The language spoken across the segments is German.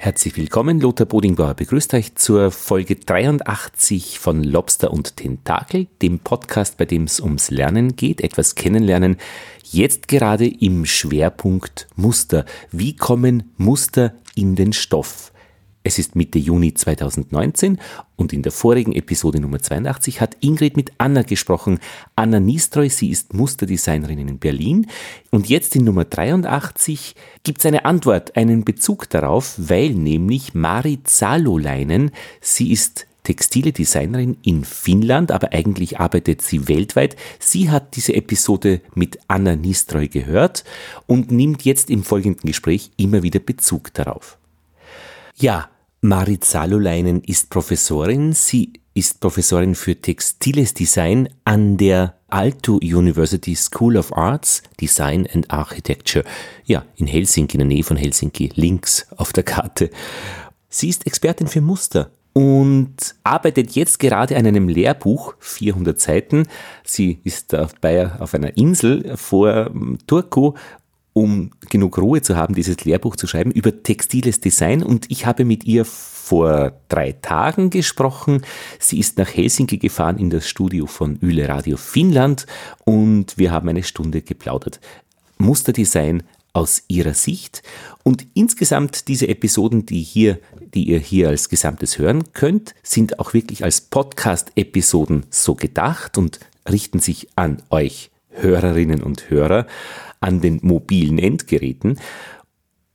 Herzlich willkommen, Lothar Bodingbauer begrüßt euch zur Folge 83 von Lobster und Tentakel, dem Podcast, bei dem es ums Lernen geht, etwas kennenlernen. Jetzt gerade im Schwerpunkt Muster. Wie kommen Muster in den Stoff? Es ist Mitte Juni 2019 und in der vorigen Episode Nummer 82 hat Ingrid mit Anna gesprochen. Anna Nistroy, sie ist Musterdesignerin in Berlin. Und jetzt in Nummer 83 gibt es eine Antwort, einen Bezug darauf, weil nämlich Marit Saloleinen, sie ist textile Designerin in Finnland, aber eigentlich arbeitet sie weltweit. Sie hat diese Episode mit Anna Nistroy gehört und nimmt jetzt im folgenden Gespräch immer wieder Bezug darauf. Ja, Marit Saloleinen ist Professorin. Sie ist Professorin für Textiles Design an der Aalto University School of Arts, Design and Architecture. Ja, in Helsinki, in der Nähe von Helsinki, links auf der Karte. Sie ist Expertin für Muster und arbeitet jetzt gerade an einem Lehrbuch, 400 Seiten. Sie ist dabei auf einer Insel vor Turku um genug Ruhe zu haben, dieses Lehrbuch zu schreiben über textiles Design. Und ich habe mit ihr vor drei Tagen gesprochen. Sie ist nach Helsinki gefahren in das Studio von Yle Radio Finnland und wir haben eine Stunde geplaudert. Musterdesign aus ihrer Sicht und insgesamt diese Episoden, die hier, die ihr hier als Gesamtes hören könnt, sind auch wirklich als Podcast-Episoden so gedacht und richten sich an euch Hörerinnen und Hörer an den mobilen Endgeräten.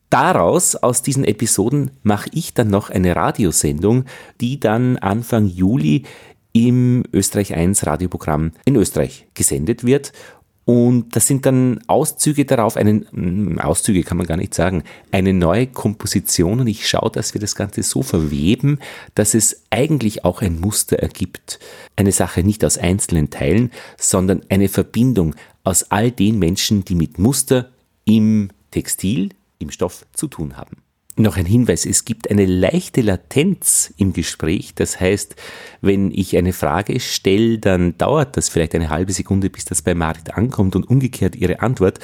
Daraus, aus diesen Episoden, mache ich dann noch eine Radiosendung, die dann Anfang Juli im Österreich 1 Radioprogramm in Österreich gesendet wird. Und das sind dann Auszüge darauf, einen, hm, Auszüge kann man gar nicht sagen, eine neue Komposition und ich schaue, dass wir das Ganze so verweben, dass es eigentlich auch ein Muster ergibt. Eine Sache nicht aus einzelnen Teilen, sondern eine Verbindung aus all den Menschen, die mit Muster im Textil, im Stoff zu tun haben. Noch ein Hinweis, es gibt eine leichte Latenz im Gespräch. Das heißt, wenn ich eine Frage stelle, dann dauert das vielleicht eine halbe Sekunde, bis das bei Marit ankommt und umgekehrt ihre Antwort.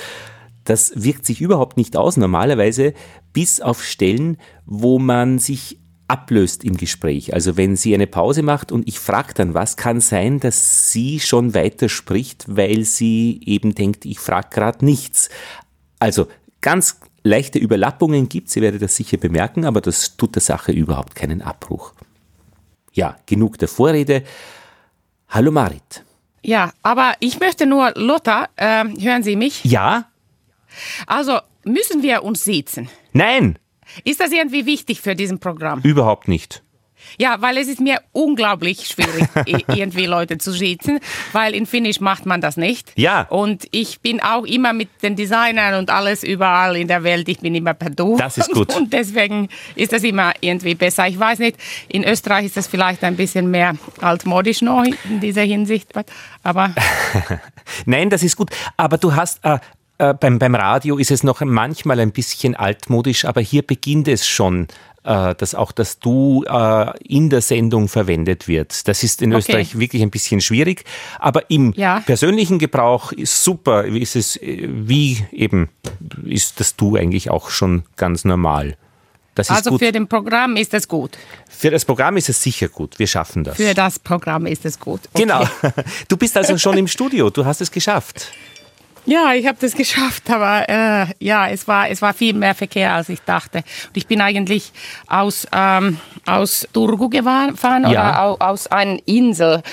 Das wirkt sich überhaupt nicht aus, normalerweise bis auf Stellen, wo man sich ablöst im Gespräch. Also wenn sie eine Pause macht und ich frage dann was, kann sein, dass sie schon weiter spricht, weil sie eben denkt, ich frage gerade nichts. Also ganz leichte Überlappungen gibt, sie werde das sicher bemerken, aber das tut der Sache überhaupt keinen Abbruch. Ja, genug der Vorrede. Hallo Marit. Ja, aber ich möchte nur, Lothar, äh, hören Sie mich? Ja. Also müssen wir uns sitzen? Nein. Ist das irgendwie wichtig für diesen Programm? Überhaupt nicht. Ja, weil es ist mir unglaublich schwierig, irgendwie Leute zu schießen, weil in Finnisch macht man das nicht. Ja. Und ich bin auch immer mit den Designern und alles überall in der Welt, ich bin immer per Du. Das ist gut. Und deswegen ist das immer irgendwie besser. Ich weiß nicht, in Österreich ist das vielleicht ein bisschen mehr altmodisch noch in dieser Hinsicht, aber... Nein, das ist gut. Aber du hast äh, äh, beim, beim Radio ist es noch manchmal ein bisschen altmodisch, aber hier beginnt es schon, äh, dass auch das Du äh, in der Sendung verwendet wird. Das ist in okay. Österreich wirklich ein bisschen schwierig, aber im ja. persönlichen Gebrauch ist super, ist es, äh, wie eben ist das Du eigentlich auch schon ganz normal. also gut. für den Programm ist es gut. Für das Programm ist es sicher gut. Wir schaffen das. Für das Programm ist es gut. Okay. Genau. Du bist also schon im Studio. Du hast es geschafft. Ja, ich habe das geschafft, aber äh, ja, es war, es war viel mehr Verkehr, als ich dachte. Und ich bin eigentlich aus, ähm, aus Turgu gefahren ja. oder aus einer Insel.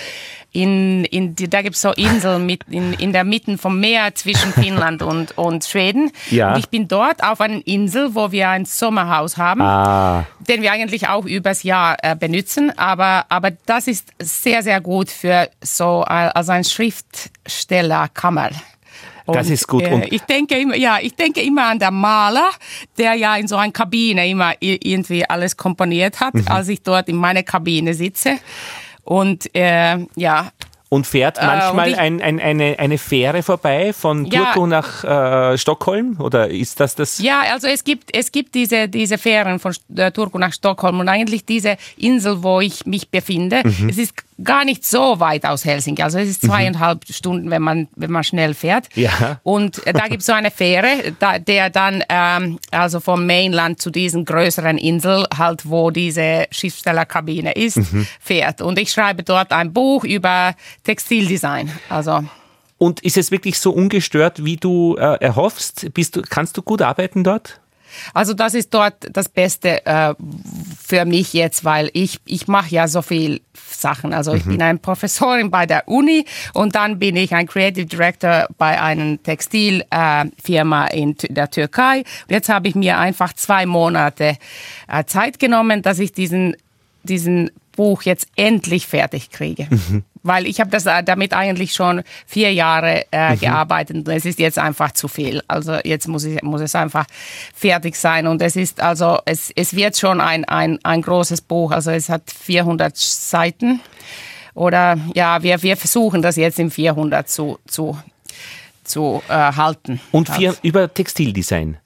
In, in, da gibt es so Inseln mit, in, in der Mitte vom Meer zwischen Finnland und, und Schweden. Ja. Und ich bin dort auf einer Insel, wo wir ein Sommerhaus haben, ah. den wir eigentlich auch übers Jahr äh, benutzen. Aber, aber das ist sehr, sehr gut für so äh, als ein Schriftstellerkammer. Das ist gut. Und ich denke immer, ja, ich denke immer an den Maler, der ja in so einer Kabine immer irgendwie alles komponiert hat, mhm. als ich dort in meiner Kabine sitze. Und äh, ja, Und fährt manchmal äh, und ein, ein, eine, eine Fähre vorbei von Turku ja, nach äh, Stockholm? Oder ist das das? Ja, also es gibt, es gibt diese, diese Fähren von äh, Turku nach Stockholm und eigentlich diese Insel, wo ich mich befinde. Mhm. Es ist gar nicht so weit aus Helsinki. Also es ist mhm. zweieinhalb mhm. Stunden, wenn man, wenn man schnell fährt. Ja. Und äh, da gibt es so eine Fähre, da, der dann ähm, also vom Mainland zu diesen größeren Insel, halt wo diese Schiffstellerkabine ist, mhm. fährt. Und ich schreibe dort ein Buch über Textildesign. Also und ist es wirklich so ungestört, wie du äh, erhoffst? Bist du, kannst du gut arbeiten dort? Also das ist dort das Beste äh, für mich jetzt, weil ich, ich mache ja so viel Sachen. Also ich mhm. bin eine Professorin bei der Uni und dann bin ich ein Creative Director bei einer Textilfirma äh, in der Türkei. Und jetzt habe ich mir einfach zwei Monate äh, Zeit genommen, dass ich diesen, diesen Buch jetzt endlich fertig kriege. Mhm weil ich habe das äh, damit eigentlich schon vier Jahre äh, mhm. gearbeitet und es ist jetzt einfach zu viel. Also jetzt muss, ich, muss es einfach fertig sein und es ist also, es, es wird schon ein, ein, ein großes Buch, also es hat 400 Seiten oder ja, wir, wir versuchen das jetzt im 400 zu, zu, zu äh, halten. Und vier, über Textildesign?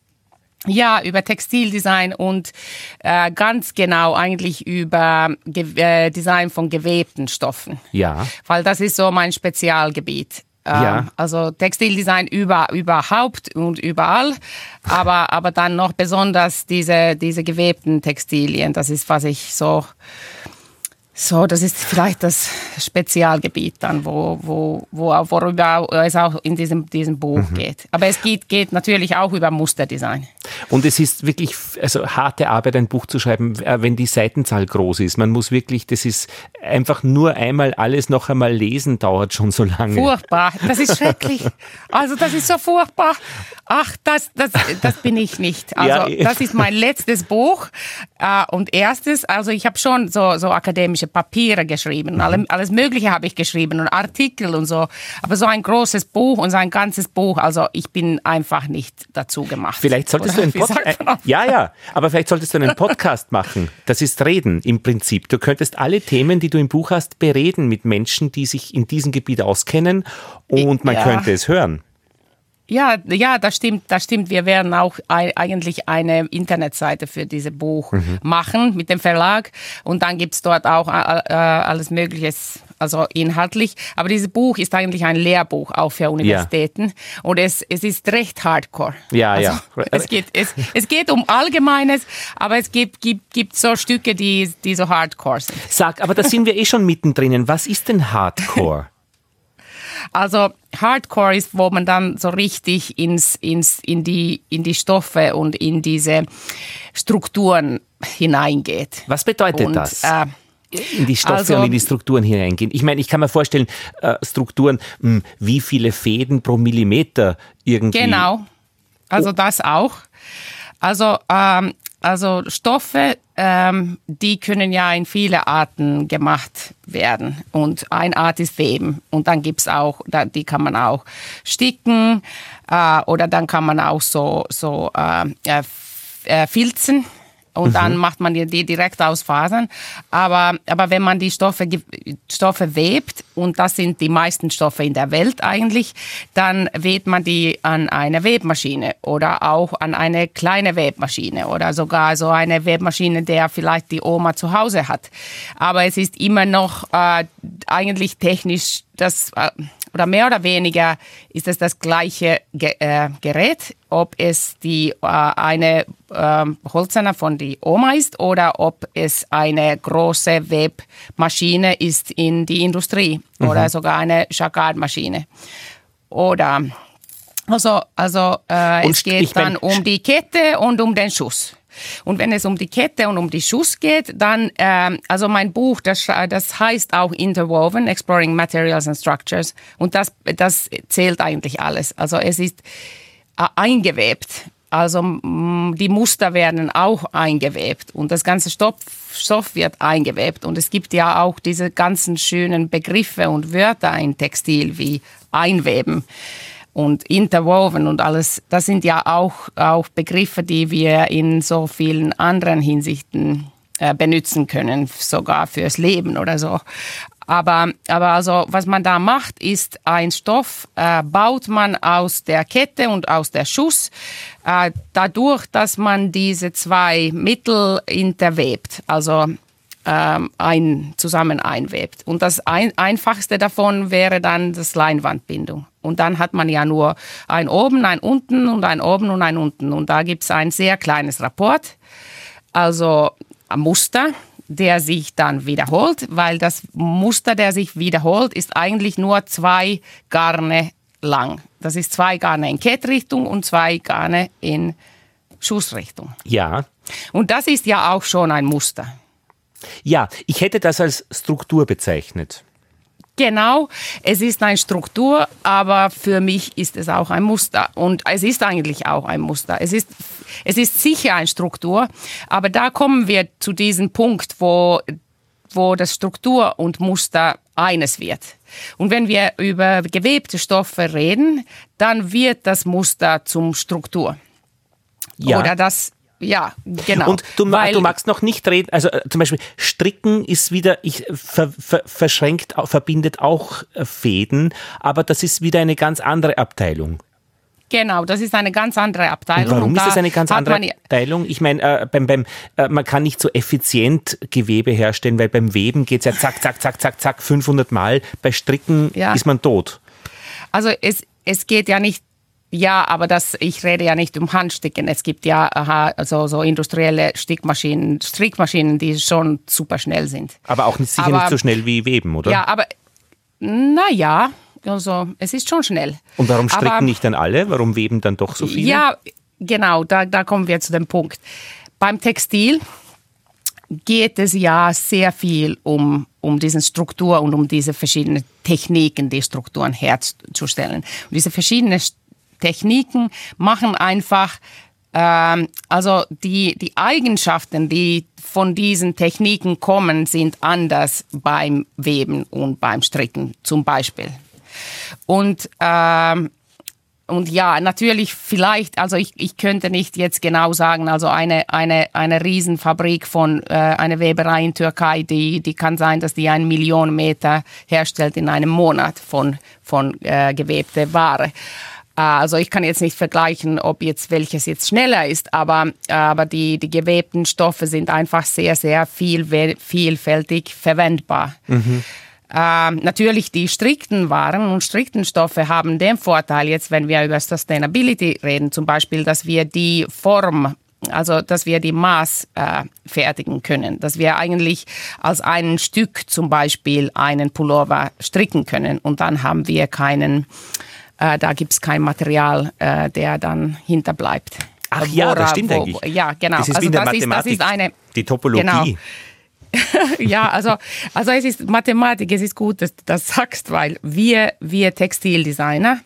Ja, über Textildesign und äh, ganz genau eigentlich über Ge äh, Design von gewebten Stoffen. Ja. Weil das ist so mein Spezialgebiet. Ähm, ja. Also Textildesign über, überhaupt und überall, aber, aber dann noch besonders diese, diese gewebten Textilien. Das ist, was ich so so, das ist vielleicht das Spezialgebiet dann, wo, wo, wo, worüber es auch in diesem, diesem Buch mhm. geht. Aber es geht, geht natürlich auch über Musterdesign. Und es ist wirklich also harte Arbeit, ein Buch zu schreiben, äh, wenn die Seitenzahl groß ist. Man muss wirklich, das ist einfach nur einmal alles noch einmal lesen, dauert schon so lange. Furchtbar, das ist schrecklich. Also das ist so furchtbar. Ach, das, das, das bin ich nicht. Also ja. das ist mein letztes Buch äh, und erstes. Also ich habe schon so, so akademische Papiere geschrieben. Mhm. Alles, alles Mögliche habe ich geschrieben und Artikel und so. Aber so ein großes Buch und so ein ganzes Buch, also ich bin einfach nicht dazu gemacht. Vielleicht solltest Oder du einen Podcast. Äh, ja, ja, aber vielleicht solltest du einen Podcast machen. Das ist Reden im Prinzip. Du könntest alle Themen, die du im Buch hast, bereden mit Menschen, die sich in diesem Gebiet auskennen und man ja. könnte es hören. Ja, ja, das stimmt, das stimmt. Wir werden auch eigentlich eine Internetseite für dieses Buch mhm. machen mit dem Verlag und dann gibt's dort auch alles Mögliche, also inhaltlich. Aber dieses Buch ist eigentlich ein Lehrbuch auch für Universitäten ja. und es, es ist recht hardcore. Ja, also, ja. Es geht, es, es geht um Allgemeines, aber es gibt, gibt, gibt so Stücke, die, die so hardcore sind. Sag, aber da sind wir eh schon mittendrin. Was ist denn Hardcore? Also Hardcore ist, wo man dann so richtig ins, ins, in, die, in die Stoffe und in diese Strukturen hineingeht. Was bedeutet und, das? Äh, in die Stoffe also, und in die Strukturen hineingehen. Ich meine, ich kann mir vorstellen, äh, Strukturen, hm, wie viele Fäden pro Millimeter irgendwie. Genau, also oh. das auch. Also ähm, also Stoffe, ähm, die können ja in viele Arten gemacht werden. Und eine Art ist Weben. Und dann gibt es auch, die kann man auch sticken äh, oder dann kann man auch so, so äh, äh, filzen und mhm. dann macht man die direkt aus Fasern. Aber, aber wenn man die Stoffe, Stoffe webt, und das sind die meisten Stoffe in der Welt eigentlich, dann webt man die an eine Webmaschine oder auch an eine kleine Webmaschine oder sogar so eine Webmaschine, der vielleicht die Oma zu Hause hat. Aber es ist immer noch äh, eigentlich technisch das... Äh, oder mehr oder weniger ist es das gleiche Ge äh, Gerät, ob es die äh, eine äh, Holzerne von die Oma ist oder ob es eine große Webmaschine ist in die Industrie mhm. oder sogar eine Jacquard-Maschine. Oder also, also äh, es geht dann um die Kette und um den Schuss. Und wenn es um die Kette und um die Schuss geht, dann, äh, also mein Buch, das, das heißt auch Interwoven, Exploring Materials and Structures. Und das, das zählt eigentlich alles. Also es ist äh, eingewebt. Also die Muster werden auch eingewebt und das ganze Stoff wird eingewebt. Und es gibt ja auch diese ganzen schönen Begriffe und Wörter in Textil wie einweben und interwoven und alles, das sind ja auch, auch Begriffe, die wir in so vielen anderen Hinsichten äh, benutzen können, sogar fürs Leben oder so. Aber, aber also, was man da macht, ist ein Stoff, äh, baut man aus der Kette und aus der Schuss, äh, dadurch, dass man diese zwei Mittel interwebt. Also ähm, ein, zusammen einwebt. Und das ein, einfachste davon wäre dann das Leinwandbindung. Und dann hat man ja nur ein oben, ein unten und ein oben und ein unten. Und da gibt es ein sehr kleines Rapport, also ein Muster, der sich dann wiederholt, weil das Muster, der sich wiederholt, ist eigentlich nur zwei Garne lang. Das ist zwei Garne in Kettrichtung und zwei Garne in Schussrichtung. Ja. Und das ist ja auch schon ein Muster. Ja, ich hätte das als Struktur bezeichnet. Genau, es ist eine Struktur, aber für mich ist es auch ein Muster. Und es ist eigentlich auch ein Muster. Es ist, es ist sicher eine Struktur, aber da kommen wir zu diesem Punkt, wo, wo das Struktur und Muster eines wird. Und wenn wir über gewebte Stoffe reden, dann wird das Muster zum Struktur. Ja. Oder das ja, genau. Und du, Weil, du magst noch nicht reden, also äh, zum Beispiel Stricken ist wieder, ich ver, ver, verschränkt, verbindet auch äh, Fäden, aber das ist wieder eine ganz andere Abteilung. Genau, das ist eine ganz andere Abteilung. Und warum und ist das eine ganz andere Abteilung? Ich meine, äh, beim, beim, äh, man kann nicht so effizient Gewebe herstellen, weil beim Weben geht es ja zack, zack, zack, zack, zack, 500 Mal. Bei Stricken ja. ist man tot. Also es, es geht ja nicht ja, aber das, ich rede ja nicht um Handsticken. Es gibt ja aha, so, so industrielle Stickmaschinen, Strickmaschinen, die schon super schnell sind. Aber auch nicht, sicher aber, nicht so schnell wie Weben, oder? Ja, aber naja, also es ist schon schnell. Und warum stricken aber, nicht dann alle? Warum weben dann doch so viele? Ja, genau, da, da kommen wir zu dem Punkt. Beim Textil geht es ja sehr viel um, um diese Struktur und um diese verschiedenen Techniken, die Strukturen herzustellen. Und diese verschiedenen Techniken machen einfach, ähm, also die, die Eigenschaften, die von diesen Techniken kommen, sind anders beim Weben und beim Stricken zum Beispiel. Und ähm, und ja, natürlich vielleicht, also ich, ich könnte nicht jetzt genau sagen, also eine, eine, eine Riesenfabrik von äh, einer Weberei in Türkei, die, die kann sein, dass die eine Million Meter herstellt in einem Monat von, von äh, gewebter Ware. Ah, also ich kann jetzt nicht vergleichen, ob jetzt welches jetzt schneller ist, aber, aber die, die gewebten Stoffe sind einfach sehr, sehr viel, vielfältig verwendbar. Mhm. Ähm, natürlich die strikten Waren und strikten Stoffe haben den Vorteil jetzt, wenn wir über Sustainability reden, zum Beispiel, dass wir die Form also dass wir die Maß äh, fertigen können, dass wir eigentlich als ein Stück zum Beispiel einen Pullover stricken können und dann haben wir keinen äh, da gibt es kein Material, äh, der dann hinterbleibt. Ach ja, Wora, das stimmt wo, eigentlich. Ja, genau. Das ist also in der das Mathematik, ist, ist eine, die Topologie. Genau. ja, also, also es ist Mathematik, es ist gut, dass du das sagst, weil wir, wir Textildesigner,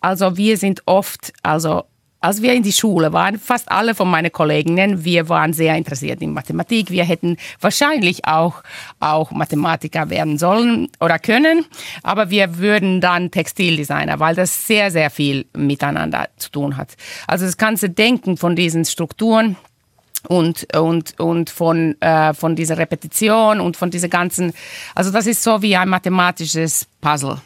also wir sind oft, also als wir in die Schule waren, fast alle von meinen Kolleginnen, wir waren sehr interessiert in Mathematik. Wir hätten wahrscheinlich auch, auch Mathematiker werden sollen oder können, aber wir würden dann Textildesigner, weil das sehr, sehr viel miteinander zu tun hat. Also das ganze Denken von diesen Strukturen, und, und, und von, äh, von dieser Repetition und von dieser ganzen, also das ist so wie ein mathematisches Puzzle.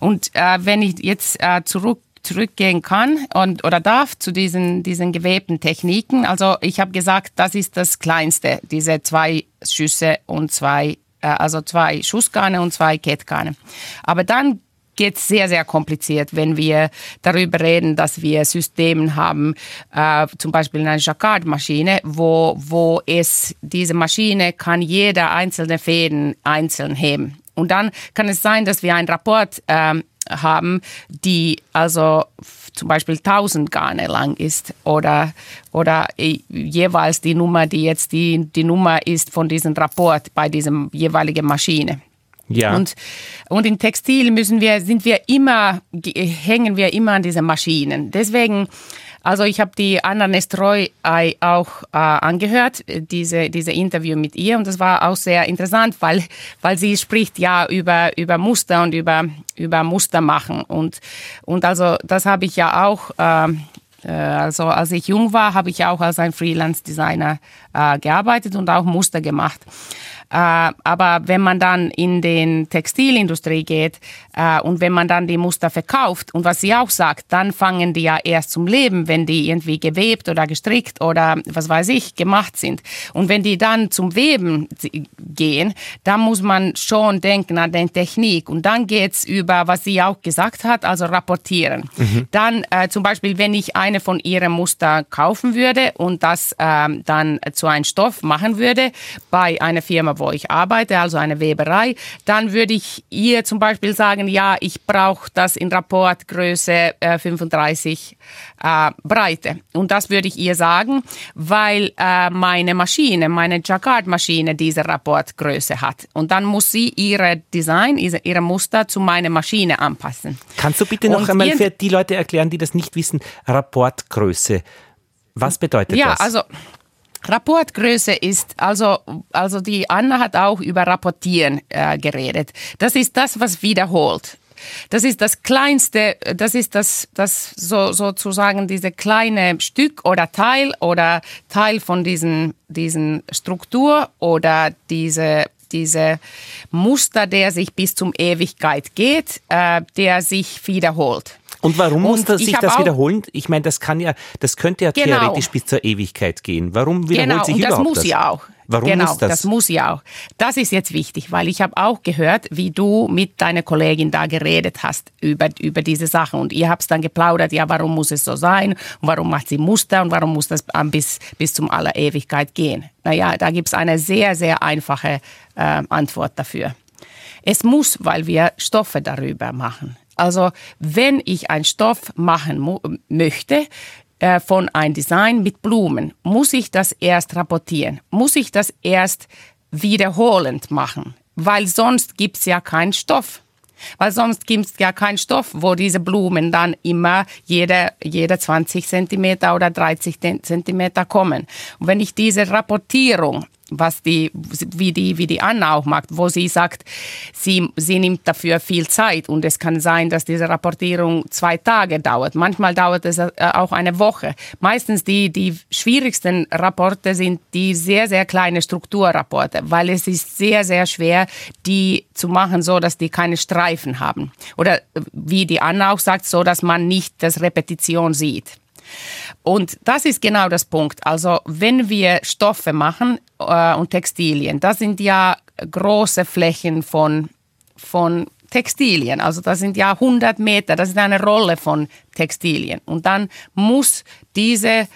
Und äh, wenn ich jetzt äh, zurück zurückgehen kann und, oder darf zu diesen, diesen gewebten Techniken. Also ich habe gesagt, das ist das Kleinste, diese zwei Schüsse und zwei, äh, also zwei Schussgarne und zwei Kettgarne. Aber dann geht es sehr, sehr kompliziert, wenn wir darüber reden, dass wir Systeme haben, äh, zum Beispiel eine Jacquard-Maschine, wo, wo es, diese Maschine kann jeder einzelne Fäden einzeln heben. Und dann kann es sein, dass wir einen Rapport ähm, haben, die also zum Beispiel 1000 Garne lang ist oder, oder jeweils die Nummer, die jetzt die, die Nummer ist von diesem Rapport bei diesem jeweiligen Maschine. Ja. Und, und in Textil müssen wir, sind wir immer, hängen wir immer an diesen Maschinen. Deswegen also ich habe die Anna Nestroy auch äh, angehört, diese, diese Interview mit ihr und das war auch sehr interessant, weil, weil sie spricht ja über, über Muster und über, über Muster machen und, und also das habe ich ja auch ähm, äh, also als ich jung war, habe ich auch als ein Freelance-Designer äh, gearbeitet und auch Muster gemacht. Äh, aber wenn man dann in den Textilindustrie geht äh, und wenn man dann die Muster verkauft und was sie auch sagt, dann fangen die ja erst zum Leben, wenn die irgendwie gewebt oder gestrickt oder was weiß ich gemacht sind. Und wenn die dann zum Weben gehen, dann muss man schon denken an die Technik. Und dann geht's über, was sie auch gesagt hat, also rapportieren. Mhm. Dann äh, zum Beispiel, wenn ich eine von ihren Muster kaufen würde und das ähm, dann zu einem Stoff machen würde bei einer Firma, wo ich arbeite, also eine Weberei, dann würde ich ihr zum Beispiel sagen, ja, ich brauche das in Rapportgröße äh, 35 äh, Breite. Und das würde ich ihr sagen, weil äh, meine Maschine, meine Jacquard-Maschine diese Rapportgröße hat. Und dann muss sie ihre Design, ihre Muster zu meiner Maschine anpassen. Kannst du bitte noch Und einmal für die Leute erklären, die das nicht wissen, Rapportgröße? Was bedeutet ja, das? Ja, also Rapportgröße ist, also, also die Anna hat auch über Rapportieren äh, geredet. Das ist das, was wiederholt. Das ist das kleinste, das ist das, das so, sozusagen diese kleine Stück oder Teil oder Teil von diesen, diesen Struktur oder diese diese Muster, der sich bis zum Ewigkeit geht, äh, der sich wiederholt. Und warum muss das, sich das wiederholen? Ich meine, das kann ja, das könnte ja genau. theoretisch bis zur Ewigkeit gehen. Warum wiederholt genau, sich und das überhaupt muss das? ja auch. Warum genau, muss das? das muss ja auch. Das ist jetzt wichtig, weil ich habe auch gehört, wie du mit deiner Kollegin da geredet hast über, über diese Sachen. Und ihr habt dann geplaudert, ja, warum muss es so sein? Und warum macht sie Muster? Und warum muss das bis, bis zum aller Ewigkeit gehen? Naja, da gibt es eine sehr, sehr einfache äh, Antwort dafür. Es muss, weil wir Stoffe darüber machen. Also wenn ich einen Stoff machen möchte, äh, von einem Design mit Blumen, muss ich das erst rapportieren, muss ich das erst wiederholend machen, weil sonst gibt es ja keinen Stoff. Weil sonst gibt es ja keinen Stoff, wo diese Blumen dann immer jede, jede 20 Zentimeter oder 30 Zentimeter kommen. Und wenn ich diese Rapportierung was die, wie die, wie die Anna auch macht, wo sie sagt, sie, sie nimmt dafür viel Zeit und es kann sein, dass diese Rapportierung zwei Tage dauert. Manchmal dauert es äh, auch eine Woche. Meistens die, die schwierigsten Rapporte sind die sehr, sehr kleine Strukturrapporte, weil es ist sehr, sehr schwer, die zu machen, so dass die keine Streifen haben. Oder wie die Anna auch sagt, so dass man nicht das Repetition sieht. Und das ist genau das Punkt. Also wenn wir Stoffe machen äh, und Textilien, das sind ja große Flächen von, von Textilien. Also das sind ja 100 Meter, das ist eine Rolle von Textilien. Und dann muss diese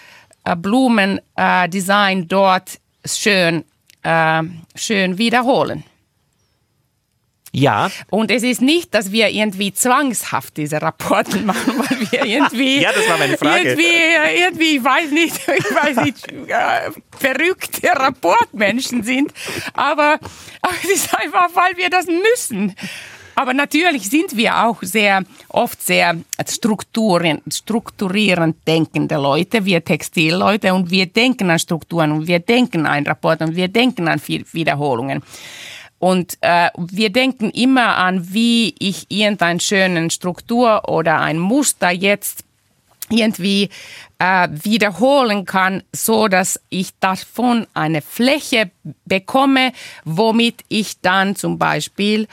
äh, Blumendesign äh, dort schön, äh, schön wiederholen. Ja. Und es ist nicht, dass wir irgendwie zwangshaft diese Rapporten machen, weil wir irgendwie. ja, das war meine Frage. Irgendwie, irgendwie ich weiß nicht, ich weiß nicht, äh, verrückte Rapportmenschen sind. Aber, aber es ist einfach, weil wir das müssen. Aber natürlich sind wir auch sehr oft sehr strukturierend, strukturierend denkende Leute, wir Textilleute, und wir denken an Strukturen und wir denken an Rapport und wir denken an Wiederholungen. Und äh, wir denken immer an, wie ich irgendeinen schönen Struktur oder ein Muster jetzt irgendwie äh, wiederholen kann, so dass ich davon eine Fläche bekomme, womit ich dann zum Beispiel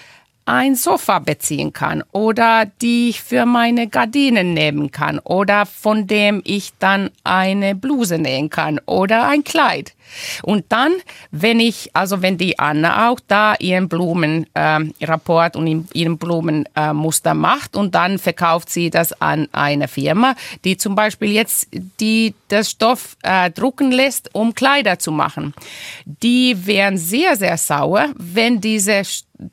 ein Sofa beziehen kann oder die ich für meine Gardinen nehmen kann oder von dem ich dann eine Bluse nähen kann oder ein Kleid. Und dann, wenn ich, also wenn die Anna auch da ihren Blumenrapport ähm, äh, und ihren Blumenmuster äh, macht und dann verkauft sie das an eine Firma, die zum Beispiel jetzt die das Stoff äh, drucken lässt, um Kleider zu machen. Die wären sehr, sehr sauer, wenn diese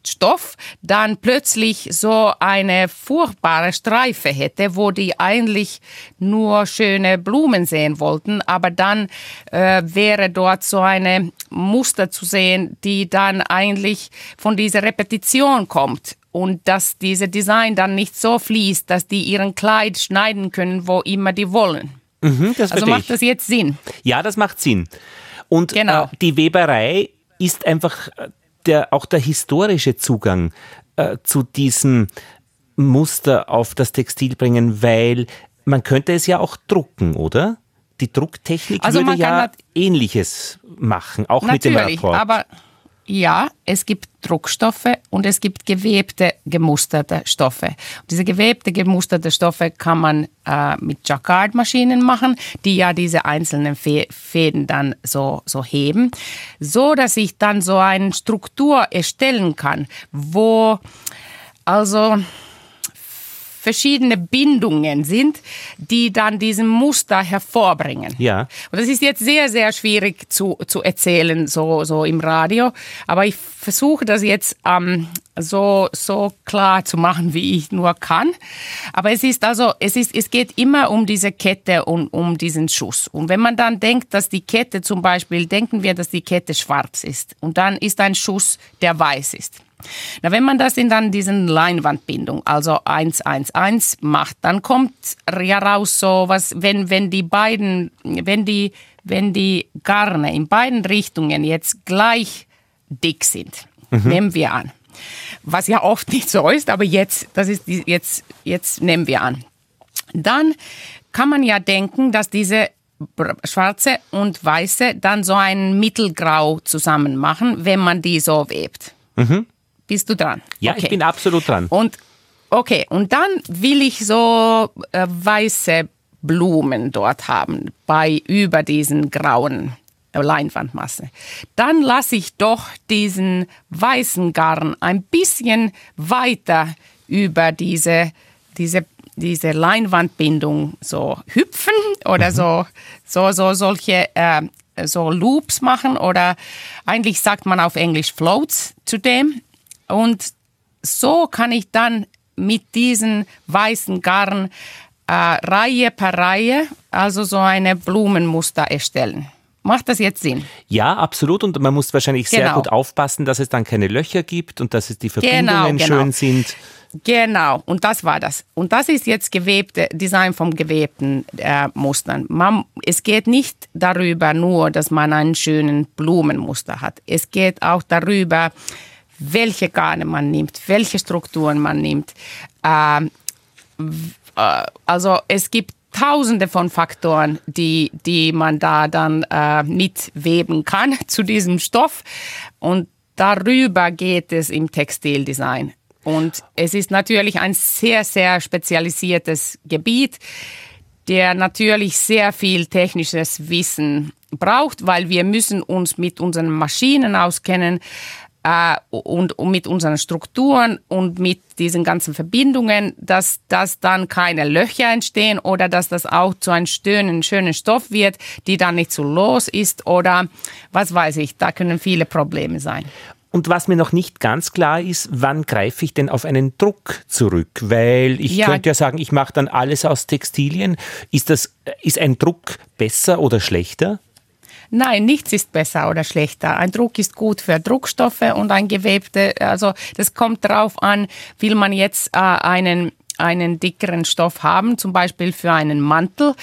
Stoff dann plötzlich so eine furchtbare Streife hätte, wo die eigentlich nur schöne Blumen sehen wollten, aber dann äh, wäre dort so eine Muster zu sehen, die dann eigentlich von dieser Repetition kommt und dass diese Design dann nicht so fließt, dass die ihren Kleid schneiden können, wo immer die wollen. Mhm, also macht das jetzt Sinn? Ja, das macht Sinn. Und genau. äh, die Weberei ist einfach äh, der, auch der historische Zugang äh, zu diesem Muster auf das Textil bringen, weil man könnte es ja auch drucken, oder? Die Drucktechnik also würde ja Ähnliches machen, auch mit dem Rapport. Aber Ja, es gibt Druckstoffe und es gibt gewebte, gemusterte Stoffe. Und diese gewebte, gemusterte Stoffe kann man äh, mit Jacquard-Maschinen machen, die ja diese einzelnen Fäden dann so, so heben, so dass ich dann so eine Struktur erstellen kann, wo also verschiedene Bindungen sind, die dann diesen Muster hervorbringen. Ja. Und das ist jetzt sehr, sehr schwierig zu, zu erzählen, so, so im Radio. Aber ich versuche das jetzt ähm, so, so klar zu machen, wie ich nur kann. Aber es ist also, es ist, es geht immer um diese Kette und um diesen Schuss. Und wenn man dann denkt, dass die Kette zum Beispiel, denken wir, dass die Kette schwarz ist. Und dann ist ein Schuss, der weiß ist. Na, wenn man das in dann diesen Leinwandbindung, also 111 macht, dann kommt ja raus so was, wenn, wenn die beiden, wenn die, wenn die Garne in beiden Richtungen jetzt gleich dick sind, mhm. nehmen wir an. Was ja oft nicht so ist, aber jetzt, das ist die, jetzt, jetzt nehmen wir an. Dann kann man ja denken, dass diese schwarze und weiße dann so ein Mittelgrau zusammen machen, wenn man die so webt. Mhm. Bist du dran? Ja, okay. ich bin absolut dran. Und okay, und dann will ich so äh, weiße Blumen dort haben bei über diesen grauen Leinwandmasse. Dann lasse ich doch diesen weißen Garn ein bisschen weiter über diese, diese, diese Leinwandbindung so hüpfen oder mhm. so, so, so solche äh, so Loops machen oder eigentlich sagt man auf Englisch Floats zu dem. Und so kann ich dann mit diesen weißen Garn äh, Reihe per Reihe, also so eine Blumenmuster erstellen. Macht das jetzt Sinn? Ja, absolut. Und man muss wahrscheinlich sehr genau. gut aufpassen, dass es dann keine Löcher gibt und dass es die Verbindungen genau, genau. schön sind. Genau, und das war das. Und das ist jetzt gewebte Design vom gewebten äh, Mustern. Man, es geht nicht darüber nur, dass man einen schönen Blumenmuster hat. Es geht auch darüber, welche Garne man nimmt, welche Strukturen man nimmt. Ähm, äh, also es gibt tausende von Faktoren, die, die man da dann äh, mitweben kann zu diesem Stoff. Und darüber geht es im Textildesign. Und es ist natürlich ein sehr, sehr spezialisiertes Gebiet, der natürlich sehr viel technisches Wissen braucht, weil wir müssen uns mit unseren Maschinen auskennen, äh, und, und mit unseren Strukturen und mit diesen ganzen Verbindungen, dass, dass dann keine Löcher entstehen oder dass das auch zu einem schönen, schönen Stoff wird, die dann nicht zu los ist oder was weiß ich, da können viele Probleme sein. Und was mir noch nicht ganz klar ist, wann greife ich denn auf einen Druck zurück? Weil ich ja. könnte ja sagen, ich mache dann alles aus Textilien. Ist, das, ist ein Druck besser oder schlechter? Nein, nichts ist besser oder schlechter. Ein Druck ist gut für Druckstoffe und ein gewebte, also das kommt darauf an, will man jetzt äh, einen einen dickeren Stoff haben, zum Beispiel für einen Mantel,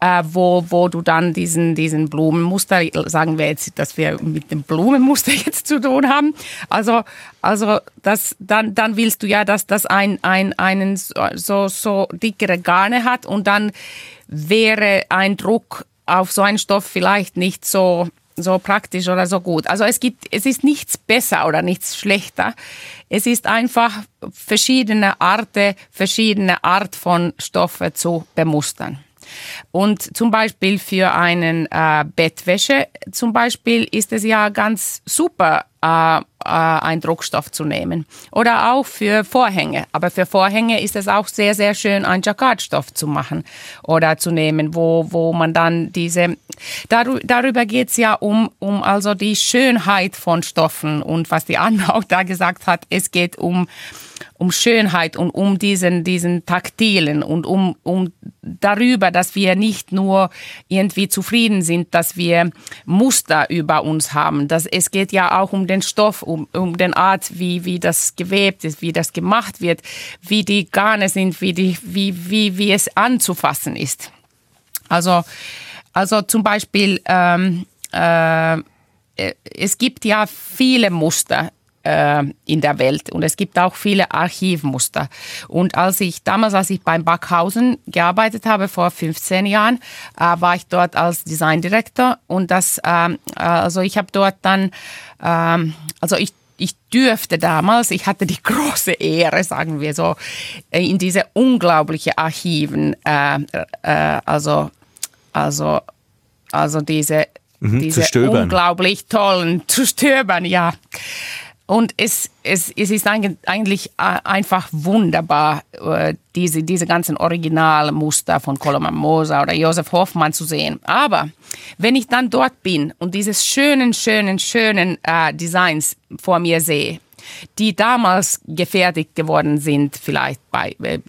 äh, wo, wo du dann diesen, diesen Blumenmuster, sagen wir jetzt, dass wir mit dem Blumenmuster jetzt zu tun haben. Also, also das, dann, dann willst du ja, dass das ein, ein, einen so, so dickere Garne hat und dann wäre ein Druck auf so einen Stoff vielleicht nicht so so praktisch oder so gut. Also es gibt, es ist nichts besser oder nichts schlechter. Es ist einfach verschiedene Arten, verschiedene Art von Stoffe zu bemustern. Und zum Beispiel für einen äh, Bettwäsche zum Beispiel ist es ja ganz super, äh, einen Druckstoff zu nehmen. Oder auch für Vorhänge. Aber für Vorhänge ist es auch sehr, sehr schön, einen Jacquardstoff zu machen oder zu nehmen, wo, wo man dann diese, dar, darüber geht es ja um, um also die Schönheit von Stoffen und was die Anna auch da gesagt hat, es geht um um Schönheit und um diesen, diesen Taktilen und um, um darüber, dass wir nicht nur irgendwie zufrieden sind, dass wir Muster über uns haben. Das, es geht ja auch um den Stoff, um, um den Art, wie, wie das gewebt ist, wie das gemacht wird, wie die Garne sind, wie, die, wie, wie, wie es anzufassen ist. Also, also zum Beispiel, ähm, äh, es gibt ja viele Muster äh, in der Welt. Und es gibt auch viele Archivmuster. Und als ich damals, als ich beim Backhausen gearbeitet habe, vor 15 Jahren, äh, war ich dort als Designdirektor. Und das, ähm, also ich habe dort dann, ähm, also ich ich dürfte damals, ich hatte die große Ehre, sagen wir so, in diese unglaubliche Archiven, äh, äh, also, also, also diese, mhm, diese unglaublich tollen zu stöbern, ja. Und es, es, es ist eigentlich einfach wunderbar, äh, diese, diese ganzen Originalmuster von Koloman Moser oder Josef Hoffmann zu sehen. Aber wenn ich dann dort bin und diese schönen, schönen, schönen äh, Designs vor mir sehe, die damals gefertigt geworden sind, vielleicht bei äh,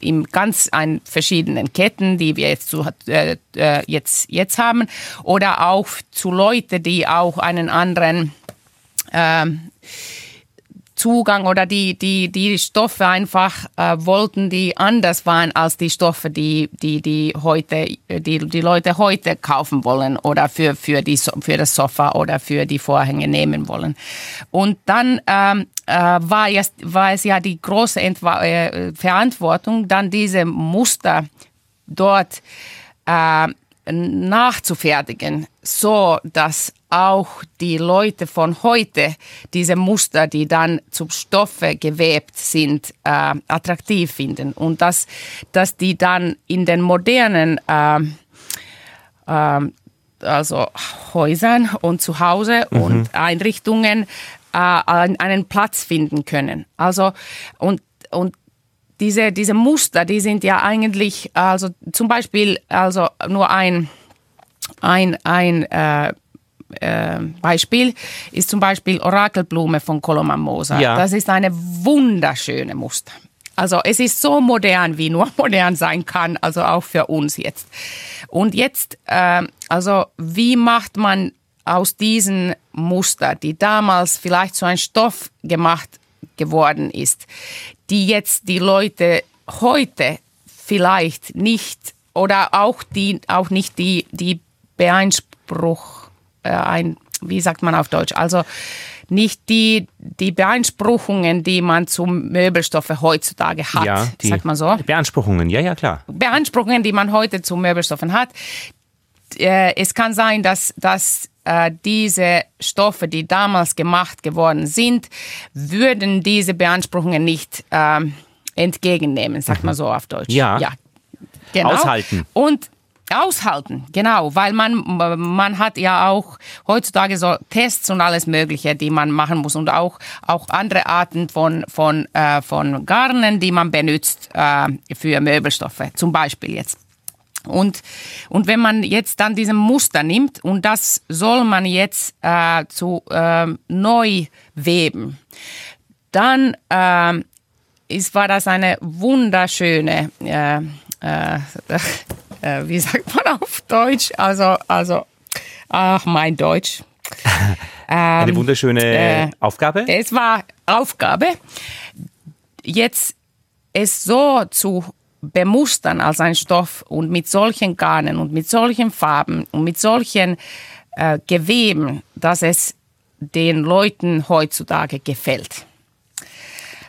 in ganz ein verschiedenen Ketten, die wir jetzt zu, äh, äh jetzt jetzt haben, oder auch zu Leuten, die auch einen anderen ähm, Zugang oder die, die, die Stoffe einfach äh, wollten, die anders waren als die Stoffe, die, die, die heute, die, die Leute heute kaufen wollen oder für, für, die, für das Sofa oder für die Vorhänge nehmen wollen. Und dann ähm, äh, war, es, war es ja die große Entwa äh, Verantwortung, dann diese Muster dort äh, nachzufertigen, so dass auch die Leute von heute diese Muster, die dann zu Stoffe gewebt sind, äh, attraktiv finden und dass, dass die dann in den modernen äh, äh, also Häusern und zu Hause mhm. und Einrichtungen äh, einen Platz finden können. Also und und diese, diese Muster, die sind ja eigentlich, also zum Beispiel, also nur ein, ein, ein äh, äh, Beispiel ist zum Beispiel Orakelblume von Koloman Moser. Ja. Das ist eine wunderschöne Muster. Also es ist so modern, wie nur modern sein kann, also auch für uns jetzt. Und jetzt, äh, also wie macht man aus diesen Muster, die damals vielleicht so ein Stoff gemacht geworden ist, die jetzt die Leute heute vielleicht nicht oder auch die auch nicht die die Beeinspruch äh, ein wie sagt man auf Deutsch also nicht die, die Beanspruchungen, die man zu Möbelstoffe heutzutage hat, ja, die sagt man so. Beanspruchungen, ja, ja, klar. Beanspruchungen, die man heute zu Möbelstoffen hat. Äh, es kann sein, dass, dass äh, diese Stoffe, die damals gemacht geworden sind, würden diese Beanspruchungen nicht äh, entgegennehmen, sagt mhm. man so auf Deutsch. Ja. ja. Genau. Aushalten. Und aushalten, genau, weil man, man hat ja auch heutzutage so Tests und alles Mögliche, die man machen muss und auch, auch andere Arten von, von, äh, von Garnen, die man benutzt äh, für Möbelstoffe, zum Beispiel jetzt. Und, und wenn man jetzt dann diesen Muster nimmt und das soll man jetzt äh, zu äh, neu weben, dann äh, ist, war das eine wunderschöne, äh, äh, äh, wie sagt man auf Deutsch? Also, also, ach mein Deutsch. eine ähm, wunderschöne Aufgabe? Es war Aufgabe, jetzt es so zu bemustern als ein Stoff und mit solchen Garnen und mit solchen Farben und mit solchen äh, Geweben, dass es den Leuten heutzutage gefällt.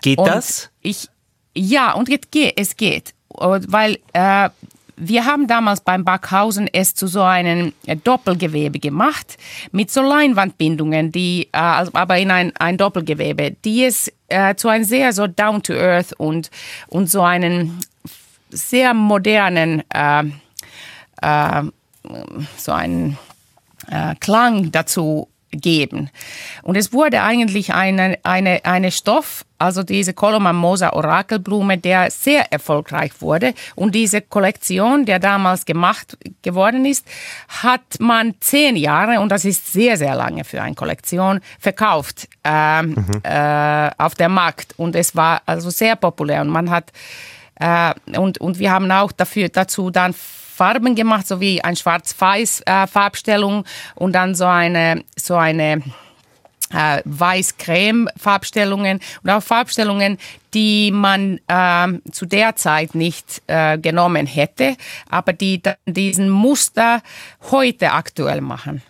Geht und das? Ich, ja, und es geht, es geht. Weil äh, wir haben damals beim Backhausen es zu so einem äh, Doppelgewebe gemacht, mit so Leinwandbindungen, die, äh, aber in ein, ein Doppelgewebe, die es äh, zu einem sehr so down to earth und, und so einen sehr modernen, äh, äh, so einen äh, Klang dazu geben. Und es wurde eigentlich eine, eine, eine Stoff, also diese Koloman Moser Orakelblume, der sehr erfolgreich wurde. Und diese Kollektion, der damals gemacht geworden ist, hat man zehn Jahre, und das ist sehr, sehr lange für eine Kollektion, verkauft äh, mhm. äh, auf dem Markt. Und es war also sehr populär. Und man hat und, und wir haben auch dafür, dazu dann Farben gemacht, so wie ein Schwarz-Weiß-Farbstellung äh, und dann so eine, so eine äh, Weiß-Creme-Farbstellungen und auch Farbstellungen, die man äh, zu der Zeit nicht äh, genommen hätte, aber die dann diesen Muster heute aktuell machen.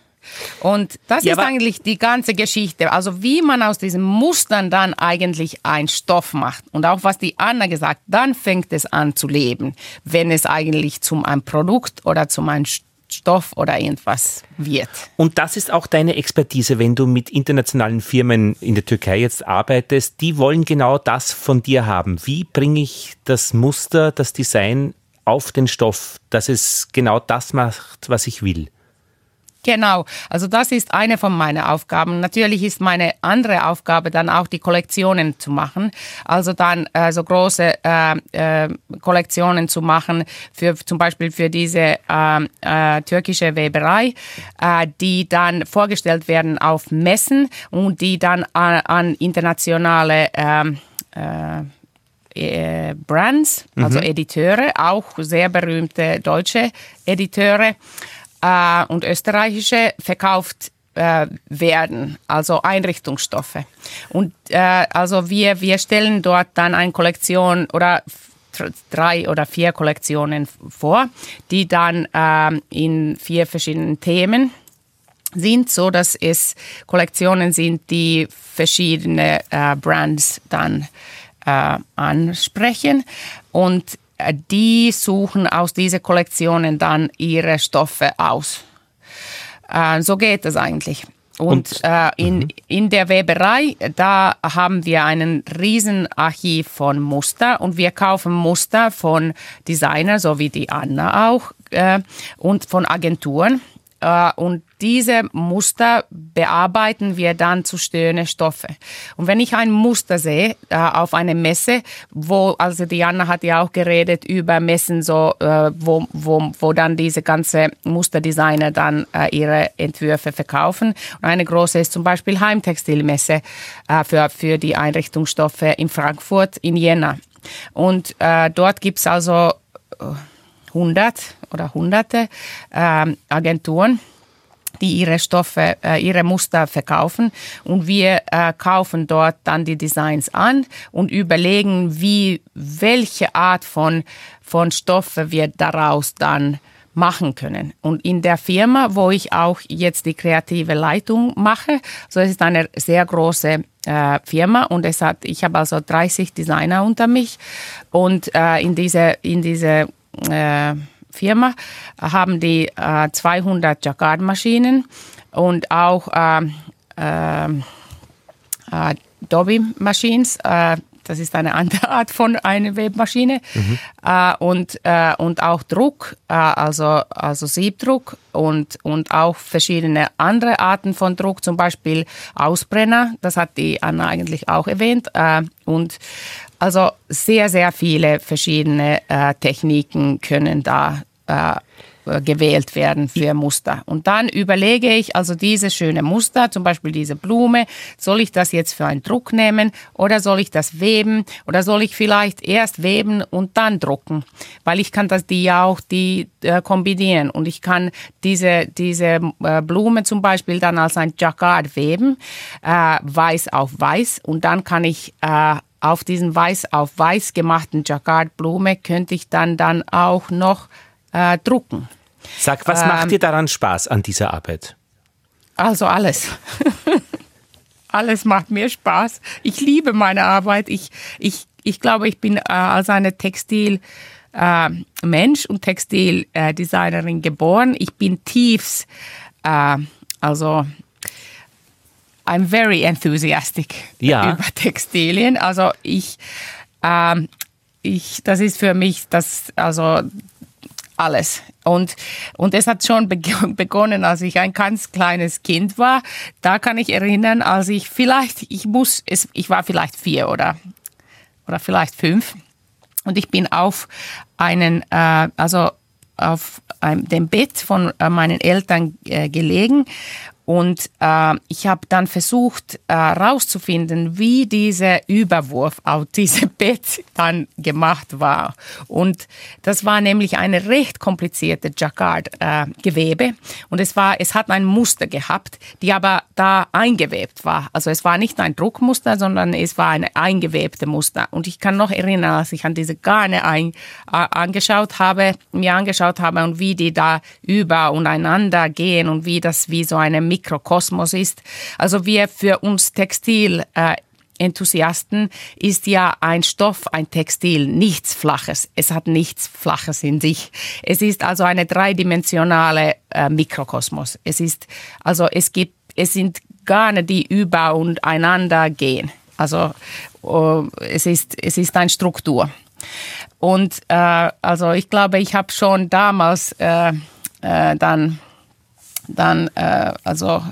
Und das ja, ist eigentlich die ganze Geschichte. Also wie man aus diesen Mustern dann eigentlich einen Stoff macht. Und auch was die Anna gesagt, dann fängt es an zu leben, wenn es eigentlich zum ein Produkt oder zum ein Stoff oder irgendwas wird. Und das ist auch deine Expertise, wenn du mit internationalen Firmen in der Türkei jetzt arbeitest. Die wollen genau das von dir haben. Wie bringe ich das Muster, das Design auf den Stoff, dass es genau das macht, was ich will? Genau, also das ist eine von meinen Aufgaben. Natürlich ist meine andere Aufgabe dann auch die Kollektionen zu machen. Also dann äh, so große äh, äh, Kollektionen zu machen für zum Beispiel für diese ähm, äh, türkische Weberei, äh, die dann vorgestellt werden auf Messen und die dann an, an internationale ähm, äh, äh, Brands, also mhm. Editeure, auch sehr berühmte deutsche Editeure äh, und österreichische verkauft äh, werden, also Einrichtungsstoffe. Und äh, also wir, wir stellen dort dann eine Kollektion oder drei oder vier Kollektionen vor, die dann äh, in vier verschiedenen Themen sind, so dass es Kollektionen sind, die verschiedene äh, Brands dann äh, ansprechen. Und die suchen aus diesen Kollektionen dann ihre Stoffe aus. Äh, so geht es eigentlich. Und, Und äh, in, mhm. in der Weberei, da haben wir einen riesen Archiv von Muster und wir kaufen Muster von Designern, so wie die Anna auch, äh, und von Agenturen. Äh, und diese Muster bearbeiten wir dann zu schönen Stoffe. Und wenn ich ein Muster sehe äh, auf einer Messe, wo, also Diana hat ja auch geredet über Messen, so, äh, wo, wo, wo dann diese ganze Musterdesigner dann ihre Entwürfe verkaufen. Und eine große ist zum Beispiel Heimtextilmesse für, für die Einrichtungsstoffe in Frankfurt, in Jena. Und dort gibt es also 100 oder hunderte äh, Agenturen die ihre Stoffe, äh, ihre Muster verkaufen und wir äh, kaufen dort dann die Designs an und überlegen, wie welche Art von von Stoffe wir daraus dann machen können. Und in der Firma, wo ich auch jetzt die kreative Leitung mache, so es ist eine sehr große äh, Firma und es hat, ich habe also 30 Designer unter mich und äh, in diese in diese Firma haben die äh, 200 Jacquard-Maschinen und auch äh, äh, äh Dobby-Machines. Äh, das ist eine andere Art von einer Webmaschine. Mhm. Äh, und, äh, und auch Druck, äh, also, also Siebdruck und, und auch verschiedene andere Arten von Druck, zum Beispiel Ausbrenner, das hat die Anna eigentlich auch erwähnt. Äh, und also sehr, sehr viele verschiedene äh, Techniken können da äh, gewählt werden für Muster. Und dann überlege ich also diese schöne Muster, zum Beispiel diese Blume, soll ich das jetzt für einen Druck nehmen oder soll ich das weben oder soll ich vielleicht erst weben und dann drucken, weil ich kann das die ja auch die äh, kombinieren. Und ich kann diese diese äh, Blume zum Beispiel dann als ein Jacquard weben, äh, weiß auf weiß. Und dann kann ich äh, auf diesen weiß auf weiß gemachten Jacquard-Blume könnte ich dann, dann auch noch äh, drucken. Sag, was ähm, macht dir daran Spaß an dieser Arbeit? Also alles. alles macht mir Spaß. Ich liebe meine Arbeit. Ich, ich, ich glaube, ich bin äh, als eine Textil- äh, Mensch und Textildesignerin geboren. Ich bin tiefs, äh, also I'm very enthusiastic ja. über Textilien. Also ich, ähm, ich, das ist für mich das, also alles. Und, und es hat schon begonnen, als ich ein ganz kleines Kind war. Da kann ich erinnern, als ich vielleicht, ich muss, es, ich war vielleicht vier oder, oder vielleicht fünf. Und ich bin auf einen, äh, also auf einem, dem Bett von äh, meinen Eltern äh, gelegen Und äh, ich habe dann versucht herauszufinden, äh, wie dieser Überwurf auf diese Bett dann gemacht war. Und das war nämlich eine recht komplizierte Jacquard-Gewebe. Äh, und es war, es hat ein Muster gehabt, die aber da eingewebt war. Also es war nicht ein Druckmuster, sondern es war ein eingewebte Muster. Und ich kann noch erinnern, als ich an diese Garne ein, angeschaut habe, mir angeschaut habe und wie die da über und einander gehen und wie das wie so eine Mikrokosmos ist. Also wir für uns Textil äh, Enthusiasten ist ja ein Stoff, ein Textil, nichts Flaches. Es hat nichts Flaches in sich. Es ist also eine dreidimensionale äh, Mikrokosmos. Es ist, also es gibt, es sind Garne, die über und einander gehen. Also uh, es ist, es ist eine Struktur. Und äh, also ich glaube, ich habe schon damals äh, äh, dann dann äh, also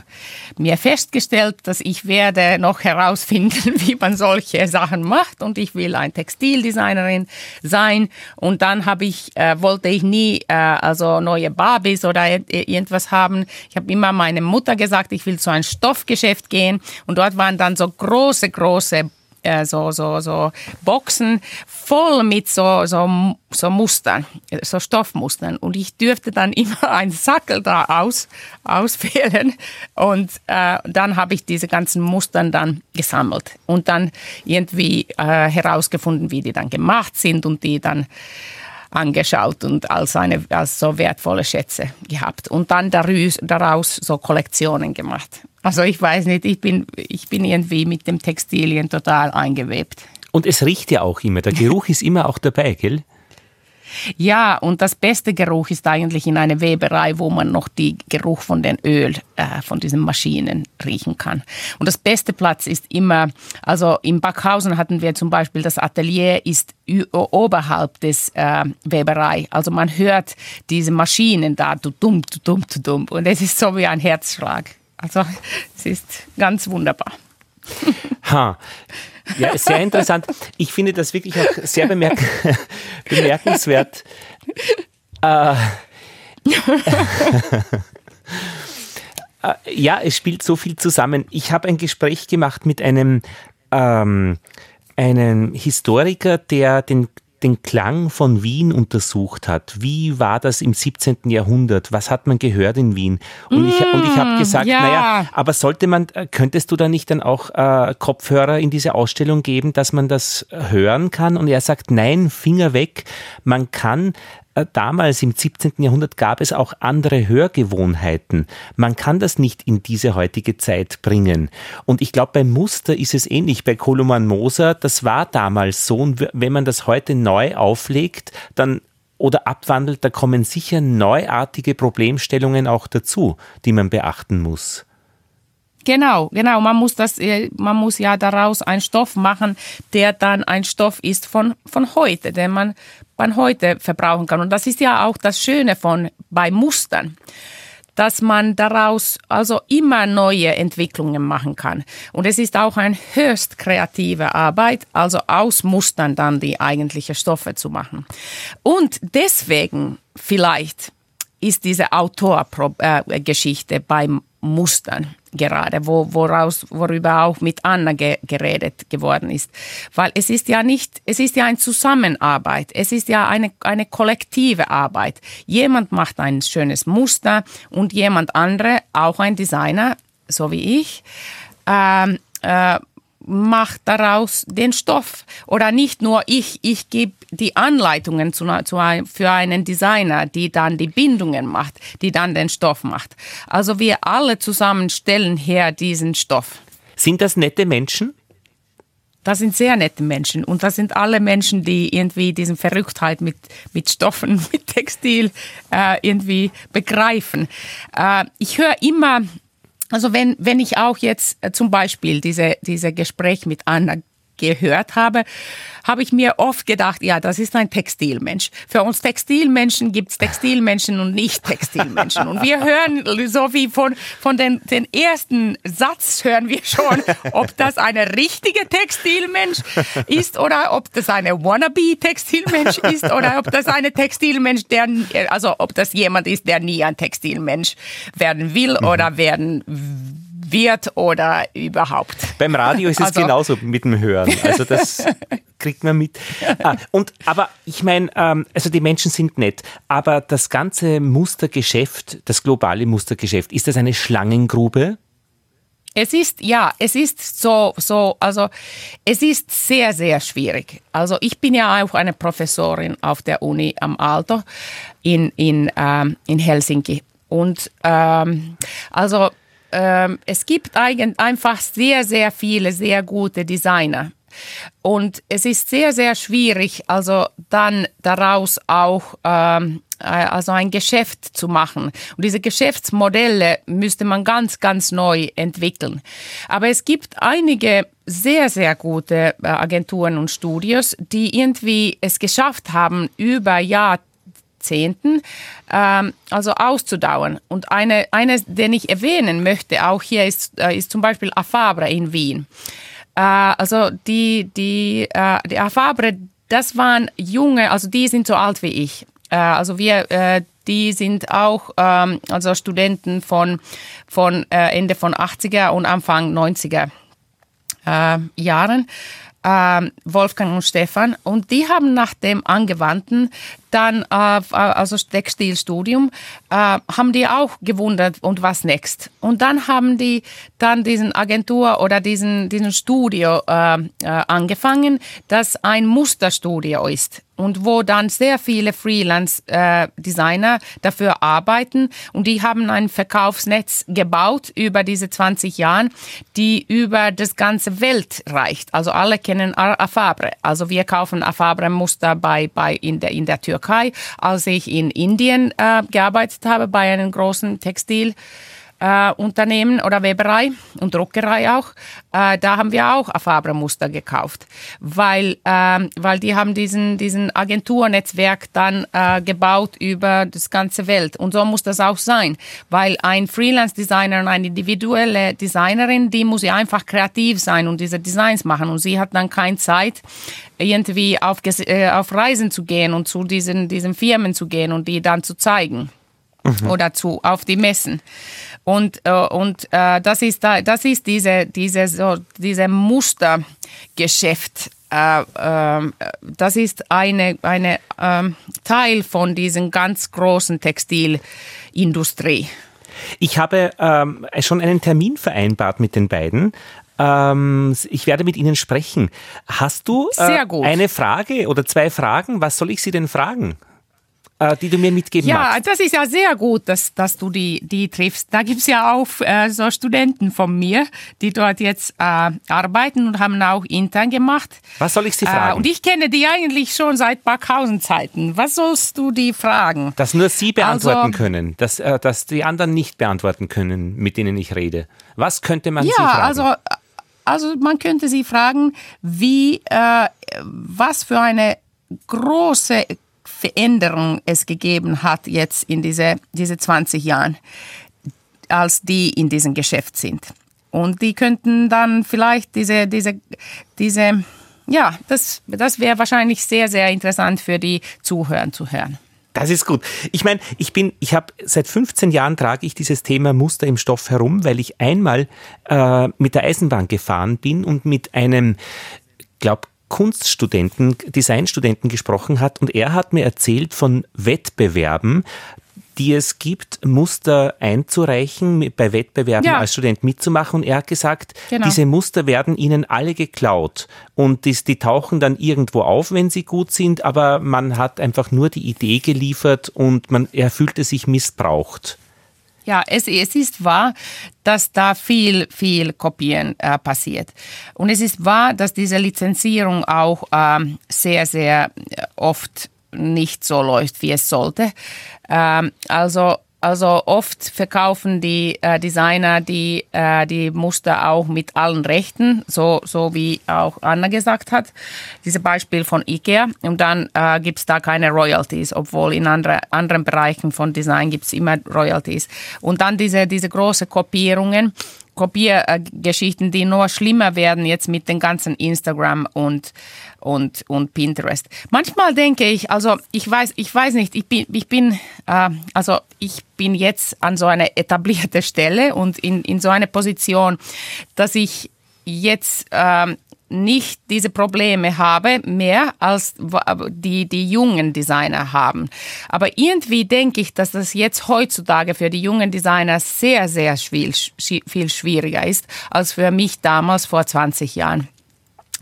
mir festgestellt, dass ich werde noch herausfinden, wie man solche Sachen macht und ich will ein Textildesignerin sein und dann habe ich äh, wollte ich nie äh, also neue Barbies oder irgendwas haben. Ich habe immer meiner Mutter gesagt, ich will zu einem Stoffgeschäft gehen und dort waren dann so große große äh, so, so, so Boxen voll mit so, so, so Mustern, so Stoffmustern. Und ich dürfte dann immer einen Sackel da aus, auswählen. Und äh, dann habe ich diese ganzen Mustern dann gesammelt und dann irgendwie äh, herausgefunden, wie die dann gemacht sind und die dann angeschaut und als, eine, als so wertvolle Schätze gehabt und dann daraus, daraus so Kollektionen gemacht. Also ich weiß nicht, ich bin, ich bin irgendwie mit dem Textilien total eingewebt. Und es riecht ja auch immer, der Geruch ist immer auch dabei, gell? Ja, und das beste Geruch ist eigentlich in einer Weberei, wo man noch die Geruch von den Öl, äh, von diesen Maschinen riechen kann. Und das beste Platz ist immer, also in Backhausen hatten wir zum Beispiel, das Atelier ist oberhalb des äh, Weberei. Also man hört diese Maschinen da, du dumm, du dumm, du dumm. Und es ist so wie ein Herzschlag. Also es ist ganz wunderbar. Ha. Ja, sehr interessant. Ich finde das wirklich auch sehr bemerk bemerkenswert. Äh, äh, ja, es spielt so viel zusammen. Ich habe ein Gespräch gemacht mit einem, ähm, einem Historiker, der den den Klang von Wien untersucht hat. Wie war das im 17. Jahrhundert? Was hat man gehört in Wien? Und ich, und ich habe mm, gesagt, ja. naja, aber sollte man, äh, könntest du da nicht dann auch äh, Kopfhörer in diese Ausstellung geben, dass man das hören kann? Und er sagt, nein, Finger weg. Man kann damals im 17. Jahrhundert gab es auch andere Hörgewohnheiten. Man kann das nicht in diese heutige Zeit bringen. Und ich glaube, beim Muster ist es ähnlich. Bei Koloman Moser, das war damals so. Und wenn man das heute neu auflegt, dann oder abwandelt, da kommen sicher neuartige Problemstellungen auch dazu, die man beachten muss. Genau, genau. Man muss das, äh, man muss ja daraus einen Stoff machen, der dann ein Stoff ist von, von heute, den man, man heute verbrauchen kann. Und das ist ja auch das Schöne von, bei Mustern dass man daraus also immer neue Entwicklungen machen kann. Und es ist auch eine höchst kreative Arbeit, also aus Mustern dann die eigentlichen Stoffe zu machen. Und deswegen vielleicht ist diese Autorgeschichte beim Mustern gerade, wo, woraus, worüber auch mit Anna ge, geredet geworden ist. Weil es ist ja nicht, es ist ja eine Zusammenarbeit, es ist ja eine, eine kollektive Arbeit. Jemand macht ein schönes Muster und jemand andere, auch ein Designer, so wie ich, ähm, äh, macht daraus den Stoff. Oder nicht nur ich, ich gebe die Anleitungen zu, zu, für einen Designer, die dann die Bindungen macht, die dann den Stoff macht. Also wir alle zusammen stellen her diesen Stoff. Sind das nette Menschen? Das sind sehr nette Menschen und das sind alle Menschen, die irgendwie diese Verrücktheit mit, mit Stoffen, mit Textil äh, irgendwie begreifen. Äh, ich höre immer also wenn, wenn ich auch jetzt äh, zum Beispiel diese, diese Gespräch mit Anna gehört habe, habe ich mir oft gedacht, ja, das ist ein Textilmensch. Für uns Textilmenschen gibt es Textilmenschen und nicht Textilmenschen. Und wir hören, so wie von, von den, den ersten Satz hören wir schon, ob das eine richtige Textilmensch ist oder ob das eine wannabe-Textilmensch ist oder ob das eine Textilmensch, der, also ob das jemand ist, der nie ein Textilmensch werden will mhm. oder werden wird oder überhaupt. Beim Radio ist es also, genauso mit dem Hören. Also das kriegt man mit. Ah, und aber ich meine, ähm, also die Menschen sind nett, aber das ganze Mustergeschäft, das globale Mustergeschäft, ist das eine Schlangengrube? Es ist, ja, es ist so, so, also es ist sehr, sehr schwierig. Also ich bin ja auch eine Professorin auf der Uni am Alto in, in, ähm, in Helsinki. Und ähm, also ähm, es gibt einfach sehr, sehr viele sehr gute Designer. Und es ist sehr, sehr schwierig, also dann daraus auch ähm, äh, also ein Geschäft zu machen. Und diese Geschäftsmodelle müsste man ganz, ganz neu entwickeln. Aber es gibt einige sehr, sehr gute äh, Agenturen und Studios, die irgendwie es geschafft haben, über Jahrzehnte Jahrzehnten, ähm, also auszudauern. Und eine, eine, den ich erwähnen möchte, auch hier ist, äh, ist zum Beispiel Afabre in Wien. Äh, also die, die, äh, die Afabre, das waren junge, also die sind so alt wie ich. Äh, also wir, äh, die sind auch ähm, also Studenten von, von Ende von 80er und Anfang 90er Jahren. Wolfgang und Stefan. Und die haben nach dem Angewandten dann, äh, also Textilstudium, äh, haben die auch gewundert, und was next? Und dann haben die dann diesen Agentur oder diesen, diesen Studio äh, äh, angefangen, das ein Musterstudio ist und wo dann sehr viele Freelance-Designer äh, dafür arbeiten und die haben ein Verkaufsnetz gebaut über diese 20 Jahre, die über das ganze Welt reicht. Also alle kennen Afabre. Also wir kaufen Afabre-Muster bei, bei in, der, in der Türkei Türkei, als ich in Indien äh, gearbeitet habe bei einem großen Textil äh, Unternehmen oder Weberei und Druckerei auch, äh, da haben wir auch Fabre-Muster gekauft, weil, äh, weil die haben diesen, diesen Agenturnetzwerk dann äh, gebaut über das ganze Welt. Und so muss das auch sein, weil ein Freelance-Designer und eine individuelle Designerin, die muss ja einfach kreativ sein und diese Designs machen und sie hat dann keine Zeit, irgendwie auf, äh, auf Reisen zu gehen und zu diesen, diesen Firmen zu gehen und die dann zu zeigen. Mhm. Oder zu, auf die Messen. Und, äh, und äh, das ist, da, das ist diese, diese, so, diese Mustergeschäft. Äh, äh, das ist eine, eine ähm, Teil von diesem ganz großen Textilindustrie. Ich habe ähm, schon einen Termin vereinbart mit den beiden. Ähm, ich werde mit Ihnen sprechen. Hast du äh, eine Frage oder zwei Fragen? Was soll ich Sie denn fragen? Äh, die du mir mitgeben ja, magst. Ja, das ist ja sehr gut, dass, dass du die, die triffst. Da gibt es ja auch äh, so Studenten von mir, die dort jetzt äh, arbeiten und haben auch intern gemacht. Was soll ich sie fragen? Äh, und ich kenne die eigentlich schon seit Backhausen-Zeiten. Was sollst du die fragen? Dass nur sie beantworten also, können, dass, äh, dass die anderen nicht beantworten können, mit denen ich rede. Was könnte man ja, sie fragen? Also, also man könnte sie fragen, wie, äh, was für eine große Veränderung es gegeben hat jetzt in diese, diese 20 Jahren, als die in diesem Geschäft sind. Und die könnten dann vielleicht diese, diese, diese, ja, das, das wäre wahrscheinlich sehr, sehr interessant für die Zuhörer zu hören. Das ist gut. Ich meine, ich bin, ich habe seit 15 Jahren trage ich dieses Thema Muster im Stoff herum, weil ich einmal äh, mit der Eisenbahn gefahren bin und mit einem, glaube Kunststudenten, Designstudenten gesprochen hat und er hat mir erzählt von Wettbewerben, die es gibt, Muster einzureichen, bei Wettbewerben ja. als Student mitzumachen. Und er hat gesagt, genau. diese Muster werden ihnen alle geklaut. Und die, die tauchen dann irgendwo auf, wenn sie gut sind, aber man hat einfach nur die Idee geliefert und man, er fühlte sich missbraucht. Ja, es, es ist wahr, dass da viel, viel Kopieren äh, passiert. Und es ist wahr, dass diese Lizenzierung auch ähm, sehr, sehr äh, oft nicht so läuft, wie es sollte. Ähm, also Also oft verkaufen die äh, Designer die, äh, die Muster auch mit allen Rechten, so, so wie auch Anna gesagt hat. Dieses Beispiel von Ikea. Und dann äh, gibt es da keine Royalties, obwohl in andere, anderen Bereichen von Design gibt es immer Royalties. Und dann diese, diese große Kopierungen. Kopiergeschichten, die nur schlimmer werden jetzt mit den ganzen Instagram und, und, und Pinterest. Manchmal denke ich, also ich weiß, ich weiß nicht, ich bin, ich bin, äh, also ich bin jetzt an so einer etablierte Stelle und in, in so einer Position, dass ich jetzt äh, nicht diese Probleme habe mehr als die, die jungen Designer haben. Aber irgendwie denke ich, dass das jetzt heutzutage für die jungen Designer sehr, sehr viel, viel schwieriger ist als für mich damals vor 20 Jahren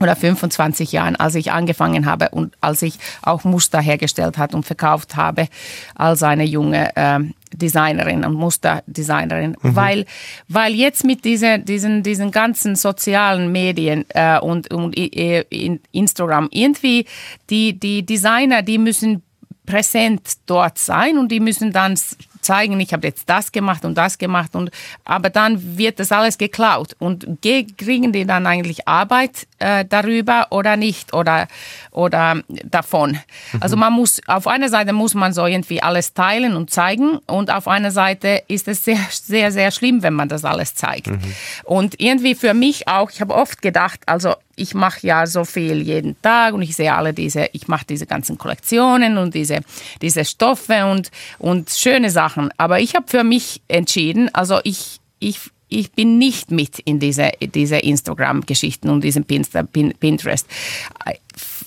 oder 25 Jahren, als ich angefangen habe und als ich auch Muster hergestellt hat und verkauft habe als eine junge äh, Designerin und Musterdesignerin, mhm. weil, weil jetzt mit diese, diesen, diesen ganzen sozialen Medien äh, und, und äh, Instagram irgendwie die, die Designer, die müssen präsent dort sein und die müssen dann zeigen, ich habe jetzt das gemacht und das gemacht und aber dann wird das alles geklaut und kriegen die dann eigentlich Arbeit äh, darüber oder nicht oder oder davon. Mhm. Also man muss auf einer Seite muss man so irgendwie alles teilen und zeigen und auf einer Seite ist es sehr sehr sehr schlimm, wenn man das alles zeigt. Mhm. Und irgendwie für mich auch, ich habe oft gedacht, also ich mache ja so viel jeden Tag und ich sehe alle diese, ich mache diese ganzen Kollektionen und diese, diese Stoffe und, und schöne Sachen. Aber ich habe für mich entschieden, also ich, ich, ich bin nicht mit in diese, diese Instagram-Geschichten und diesen Pinterest.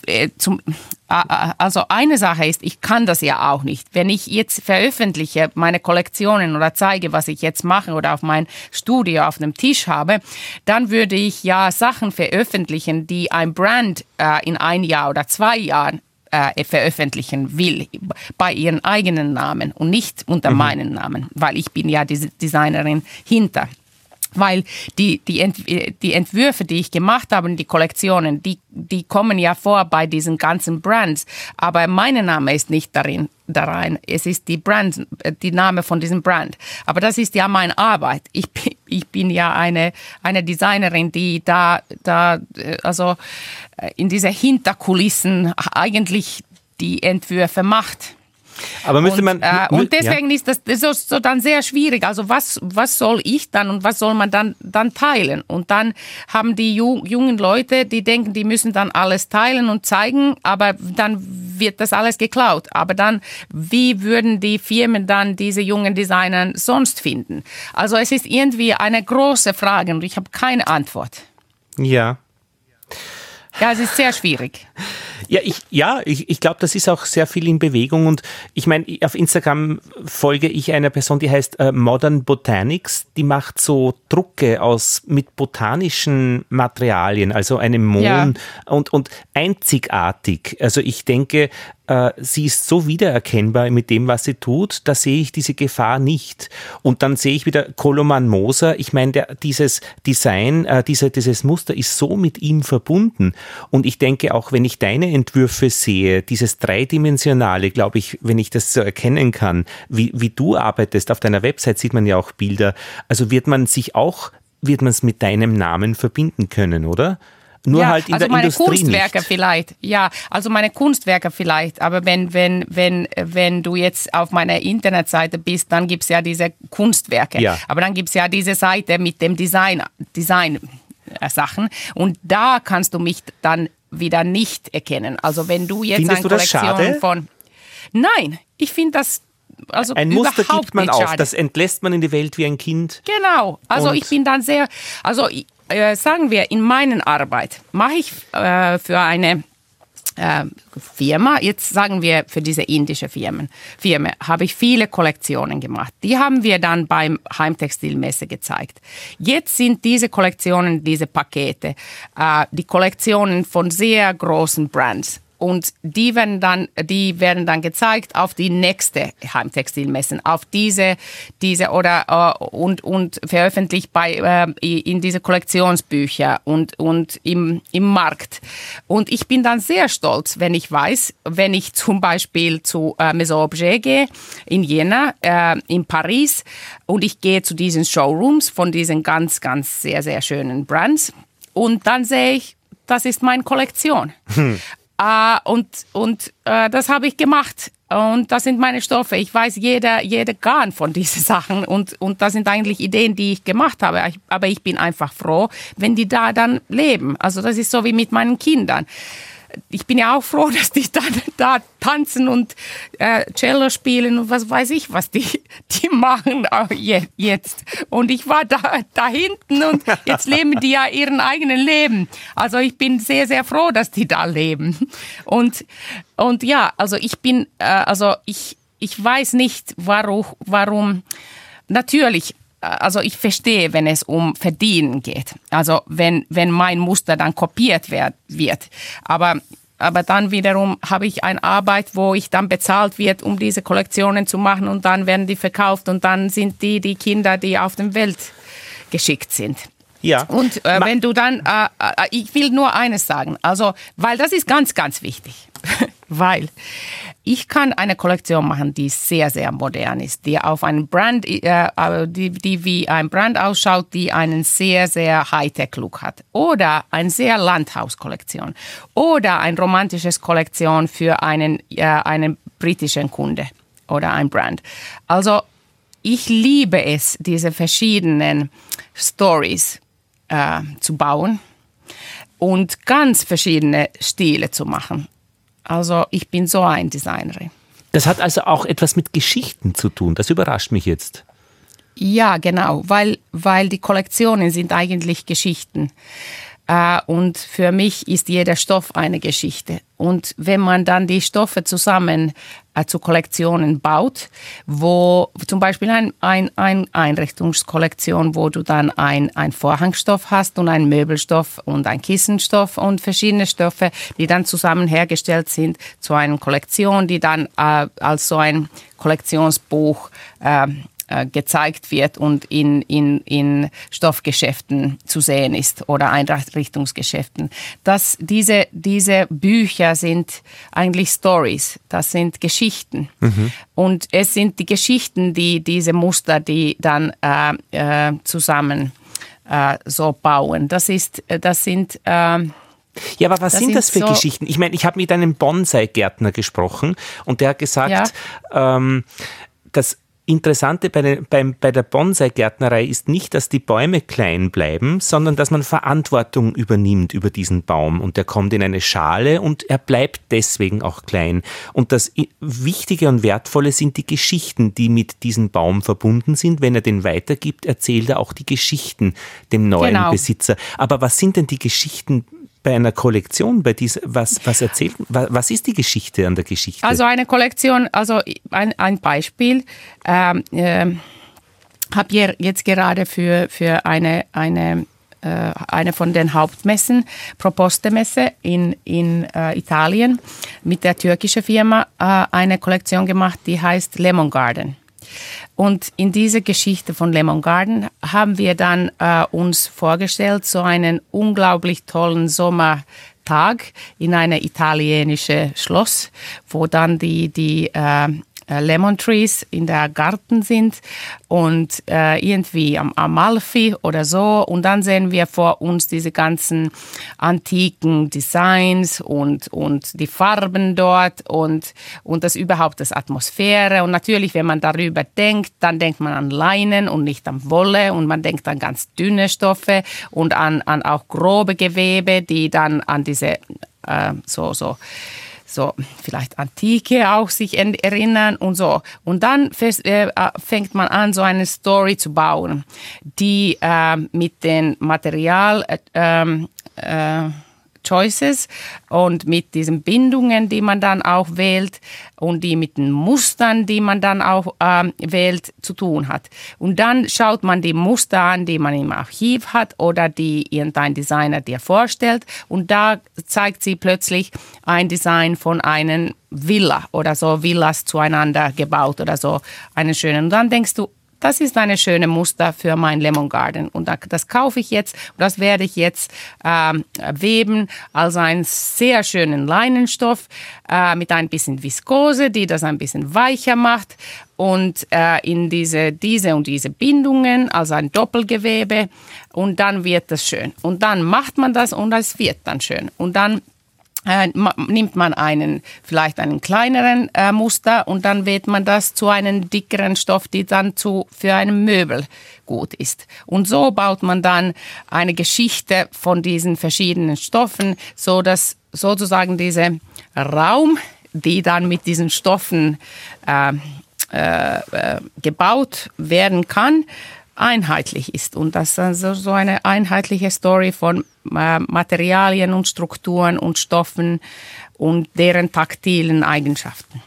Äh, zum, also eine Sache ist, ich kann das ja auch nicht. Wenn ich jetzt veröffentliche meine Kollektionen oder zeige, was ich jetzt mache oder auf mein Studio auf dem Tisch habe, dann würde ich ja Sachen veröffentlichen, die ein Brand äh, in ein Jahr oder zwei Jahren äh, veröffentlichen will bei ihren eigenen Namen und nicht unter mhm. meinen Namen, weil ich bin ja die Designerin hinter weil die, die, Ent, die Entwürfe, die ich gemacht habe, die Kollektionen, die, die kommen ja vor bei diesen ganzen Brands, aber mein Name ist nicht darin, da rein. Es ist die Brand, die Name von diesem Brand. Aber das ist ja meine Arbeit. Ich, ich bin ja eine, eine Designerin, die da, da, also in diese Hinterkulissen eigentlich die Entwürfe macht. Aber müsste man. Und, äh, und deswegen ja. ist das so, so, dann sehr schwierig. Also was, was soll ich dann und was soll man dann, dann teilen? Und dann haben die jungen Leute, die denken, die müssen dann alles teilen und zeigen, aber dann wird das alles geklaut. Aber dann, wie würden die Firmen dann diese jungen Designer sonst finden? Also es ist irgendwie eine große Frage und ich habe keine Antwort. Ja. Ja, es ist sehr schwierig. Ja, ich, ja, ich, ich glaube, das ist auch sehr viel in Bewegung und ich meine, auf Instagram folge ich einer Person, die heißt äh, Modern Botanics, die macht so Drucke aus mit botanischen Materialien, also einem Mohn ja. und, und einzigartig. Also ich denke, äh, sie ist so wiedererkennbar mit dem, was sie tut, da sehe ich diese Gefahr nicht. Und dann sehe ich wieder Koloman Moser, ich meine, dieses Design, äh, diese, dieses Muster ist so mit ihm verbunden. Und ich denke auch, wenn ich deine Entwürfe sehe, dieses Dreidimensionale, glaube ich, wenn ich das so erkennen kann, wie, wie du arbeitest, auf deiner Website sieht man ja auch Bilder, also wird man sich auch, wird man es mit deinem Namen verbinden können, oder? Nur ja, halt in also der meine Industrie Kunstwerke nicht. vielleicht, ja, also meine Kunstwerke vielleicht, aber wenn, wenn, wenn, wenn du jetzt auf meiner Internetseite bist, dann gibt es ja diese Kunstwerke. Ja. Aber dann gibt es ja diese Seite mit dem Design, Design äh, Sachen und da kannst du mich dann wieder nicht erkennen. Also wenn du jetzt Findest eine Kollektion von Nein, ich finde das also ein Muster gibt man auf, das entlässt man in die Welt wie ein Kind. Genau, also ich bin dann sehr, also äh, sagen wir, in meiner Arbeit mache ich äh, für eine äh, Firma, jetzt sagen wir für diese indische Firmen, Firma, habe ich viele Kollektionen gemacht. Die haben wir dann beim Heimtextilmesse gezeigt. Jetzt sind diese Kollektionen, diese Pakete, äh, die Kollektionen von sehr großen Brands. Und die werden dann, die werden dann gezeigt auf die nächste Heimtextilmessen, auf diese, diese oder äh, und und veröffentlicht bei äh, in diese Kollektionsbücher und und im im Markt. Und ich bin dann sehr stolz, wenn ich weiß, wenn ich zum Beispiel zu äh, Maison Objet gehe in Jena, äh, in Paris und ich gehe zu diesen Showrooms von diesen ganz ganz sehr sehr schönen Brands und dann sehe ich, das ist meine Kollektion. Hm. Äh, und und äh, das habe ich gemacht. Und das sind meine Stoffe. Ich weiß jeder, jeder Garn von diesen Sachen. Und, und das sind eigentlich Ideen, die ich gemacht habe. Aber ich bin einfach froh, wenn die da dann leben. Also das ist so wie mit meinen Kindern ich bin ja auch froh, dass die dann da tanzen und äh, Cello spielen und was weiß ich, was die, die machen jetzt. Und ich war da, da hinten und jetzt leben die ja ihren eigenen Leben. Also ich bin sehr, sehr froh, dass die da leben. Und, und ja, also ich bin, äh, also ich, ich weiß nicht, warum, warum, natürlich, also ich verstehe, wenn es um Verdienen geht. Also wenn, wenn mein Muster dann kopiert wird. Aber, aber dann wiederum habe ich eine Arbeit, wo ich dann bezahlt wird, um diese Kollektionen zu machen und dann werden die verkauft und dann sind die die Kinder, die auf dem Welt geschickt sind. Ja. Und äh, wenn du dann, äh, äh, ich will nur eines sagen, also, weil das ist ganz, ganz wichtig, weil ich kann eine Kollektion machen, die sehr, sehr modern ist, die auf einen Brand, äh, äh, die, die wie ein Brand ausschaut, die einen sehr, sehr Hightech-Look hat. Oder eine sehr Landhaus-Kollektion. Oder ein romantisches Kollektion für einen, äh, einen britischen Kunde oder ein Brand. Also ich liebe es, diese verschiedenen Stories äh, zu bauen und ganz verschiedene Stile zu machen. Also ich bin so ein Designerin. Das hat also auch etwas mit Geschichten zu tun. Das überrascht mich jetzt. Ja, genau, weil, weil die Kollektionen sind eigentlich Geschichten. Äh, und für mich ist jeder Stoff eine Geschichte. Und wenn man dann die Stoffe zusammen äh, zu Kollektionen baut, wo zum Beispiel ein, ein, ein Einrichtungskollektion, wo du dann ein, Vorhangstoff hast und ein Möbelstoff und ein Kissenstoff und verschiedene Stoffe, die dann zusammen hergestellt sind zu einer Kollektion, die dann äh, als so ein Kollektionsbuch äh, gezeigt wird und in, in, in Stoffgeschäften zu sehen ist oder Einrichtungsgeschäften. Das, diese, diese Bücher sind eigentlich Stories, das sind Geschichten. Mhm. Und es sind die Geschichten, die diese Muster, die dann äh, äh, zusammen äh, so bauen. Das, ist, das sind... Äh, ja, aber was das sind das für so Geschichten? Ich meine, ich habe mit einem Bonsai-Gärtner gesprochen und der hat gesagt, ja. ähm, dass Interessante bei, der, bei, bei der Bonsai-Gärtnerei ist nicht, dass die Bäume klein bleiben, sondern dass man Verantwortung übernimmt über diesen Baum und der kommt in eine Schale und er bleibt deswegen auch klein. Und das Wichtige und Wertvolle sind die Geschichten, die mit diesem Baum verbunden sind. Wenn er den weitergibt, erzählt er auch die Geschichten dem neuen genau. Besitzer. Aber was sind denn die Geschichten bei einer Kollektion, bei dieser, was, was erzählt, was, was ist die Geschichte an der Geschichte? Also eine Kollektion, also ein, ein Beispiel. Ähm, äh, habe jetzt gerade für, für eine, eine, äh, eine von den Hauptmessen, Proposte-Messe in, in äh, Italien, mit der türkischen Firma äh, eine Kollektion gemacht, die heißt Lemon Garden. Und in dieser Geschichte von Lemon Garden haben wir dann äh, uns vorgestellt, so einen unglaublich tollen Sommertag in einem italienischen Schloss, wo dann die, die äh, Lemon Trees in der Garten sind und äh, irgendwie am Amalfi oder so. Und dann sehen wir vor uns diese ganzen antiken Designs und, und die Farben dort und, und das überhaupt das Atmosphäre. Und natürlich, wenn man darüber denkt, dann denkt man an Leinen und nicht an Wolle und man denkt an ganz dünne Stoffe und an, an auch grobe Gewebe, die dann an diese äh, so, so so vielleicht Antike auch sich erinnern und so. Und dann äh, fängt man an, so eine Story zu bauen, die äh, mit dem Material äh, ähm, äh, Choices und mit diesen Bindungen, die man dann auch wählt und die mit den Mustern, die man dann auch ähm, wählt, zu tun hat. Und dann schaut man die Muster an, die man im Archiv hat oder die irgendein Designer dir vorstellt und da zeigt sie plötzlich ein Design von einem Villa oder so Villas zueinander gebaut oder so einen schönen. Und dann denkst du, das ist eine schöne Muster für mein Lemon Garden und das kaufe ich jetzt und das werde ich jetzt ähm, weben als einen sehr schönen Leinenstoff äh, mit ein bisschen Viskose, die das ein bisschen weicher macht und äh, in diese, diese und diese Bindungen, also ein Doppelgewebe und dann wird das schön. Und dann macht man das und es wird dann schön. Und dann äh, nimmt man einen, vielleicht einen kleineren äh, Muster und dann wählt man das zu einem dickeren Stoff, die dann zu, für einen Möbel gut ist. Und so baut man dann eine Geschichte von diesen verschiedenen Stoffen, so dass sozusagen dieser Raum, die dann mit diesen Stoffen äh, äh, äh gebaut werden kann, einheitlich ist und dass also so eine einheitliche Story von äh, Materialien und Strukturen und Stoffen und deren taktilen Eigenschaften.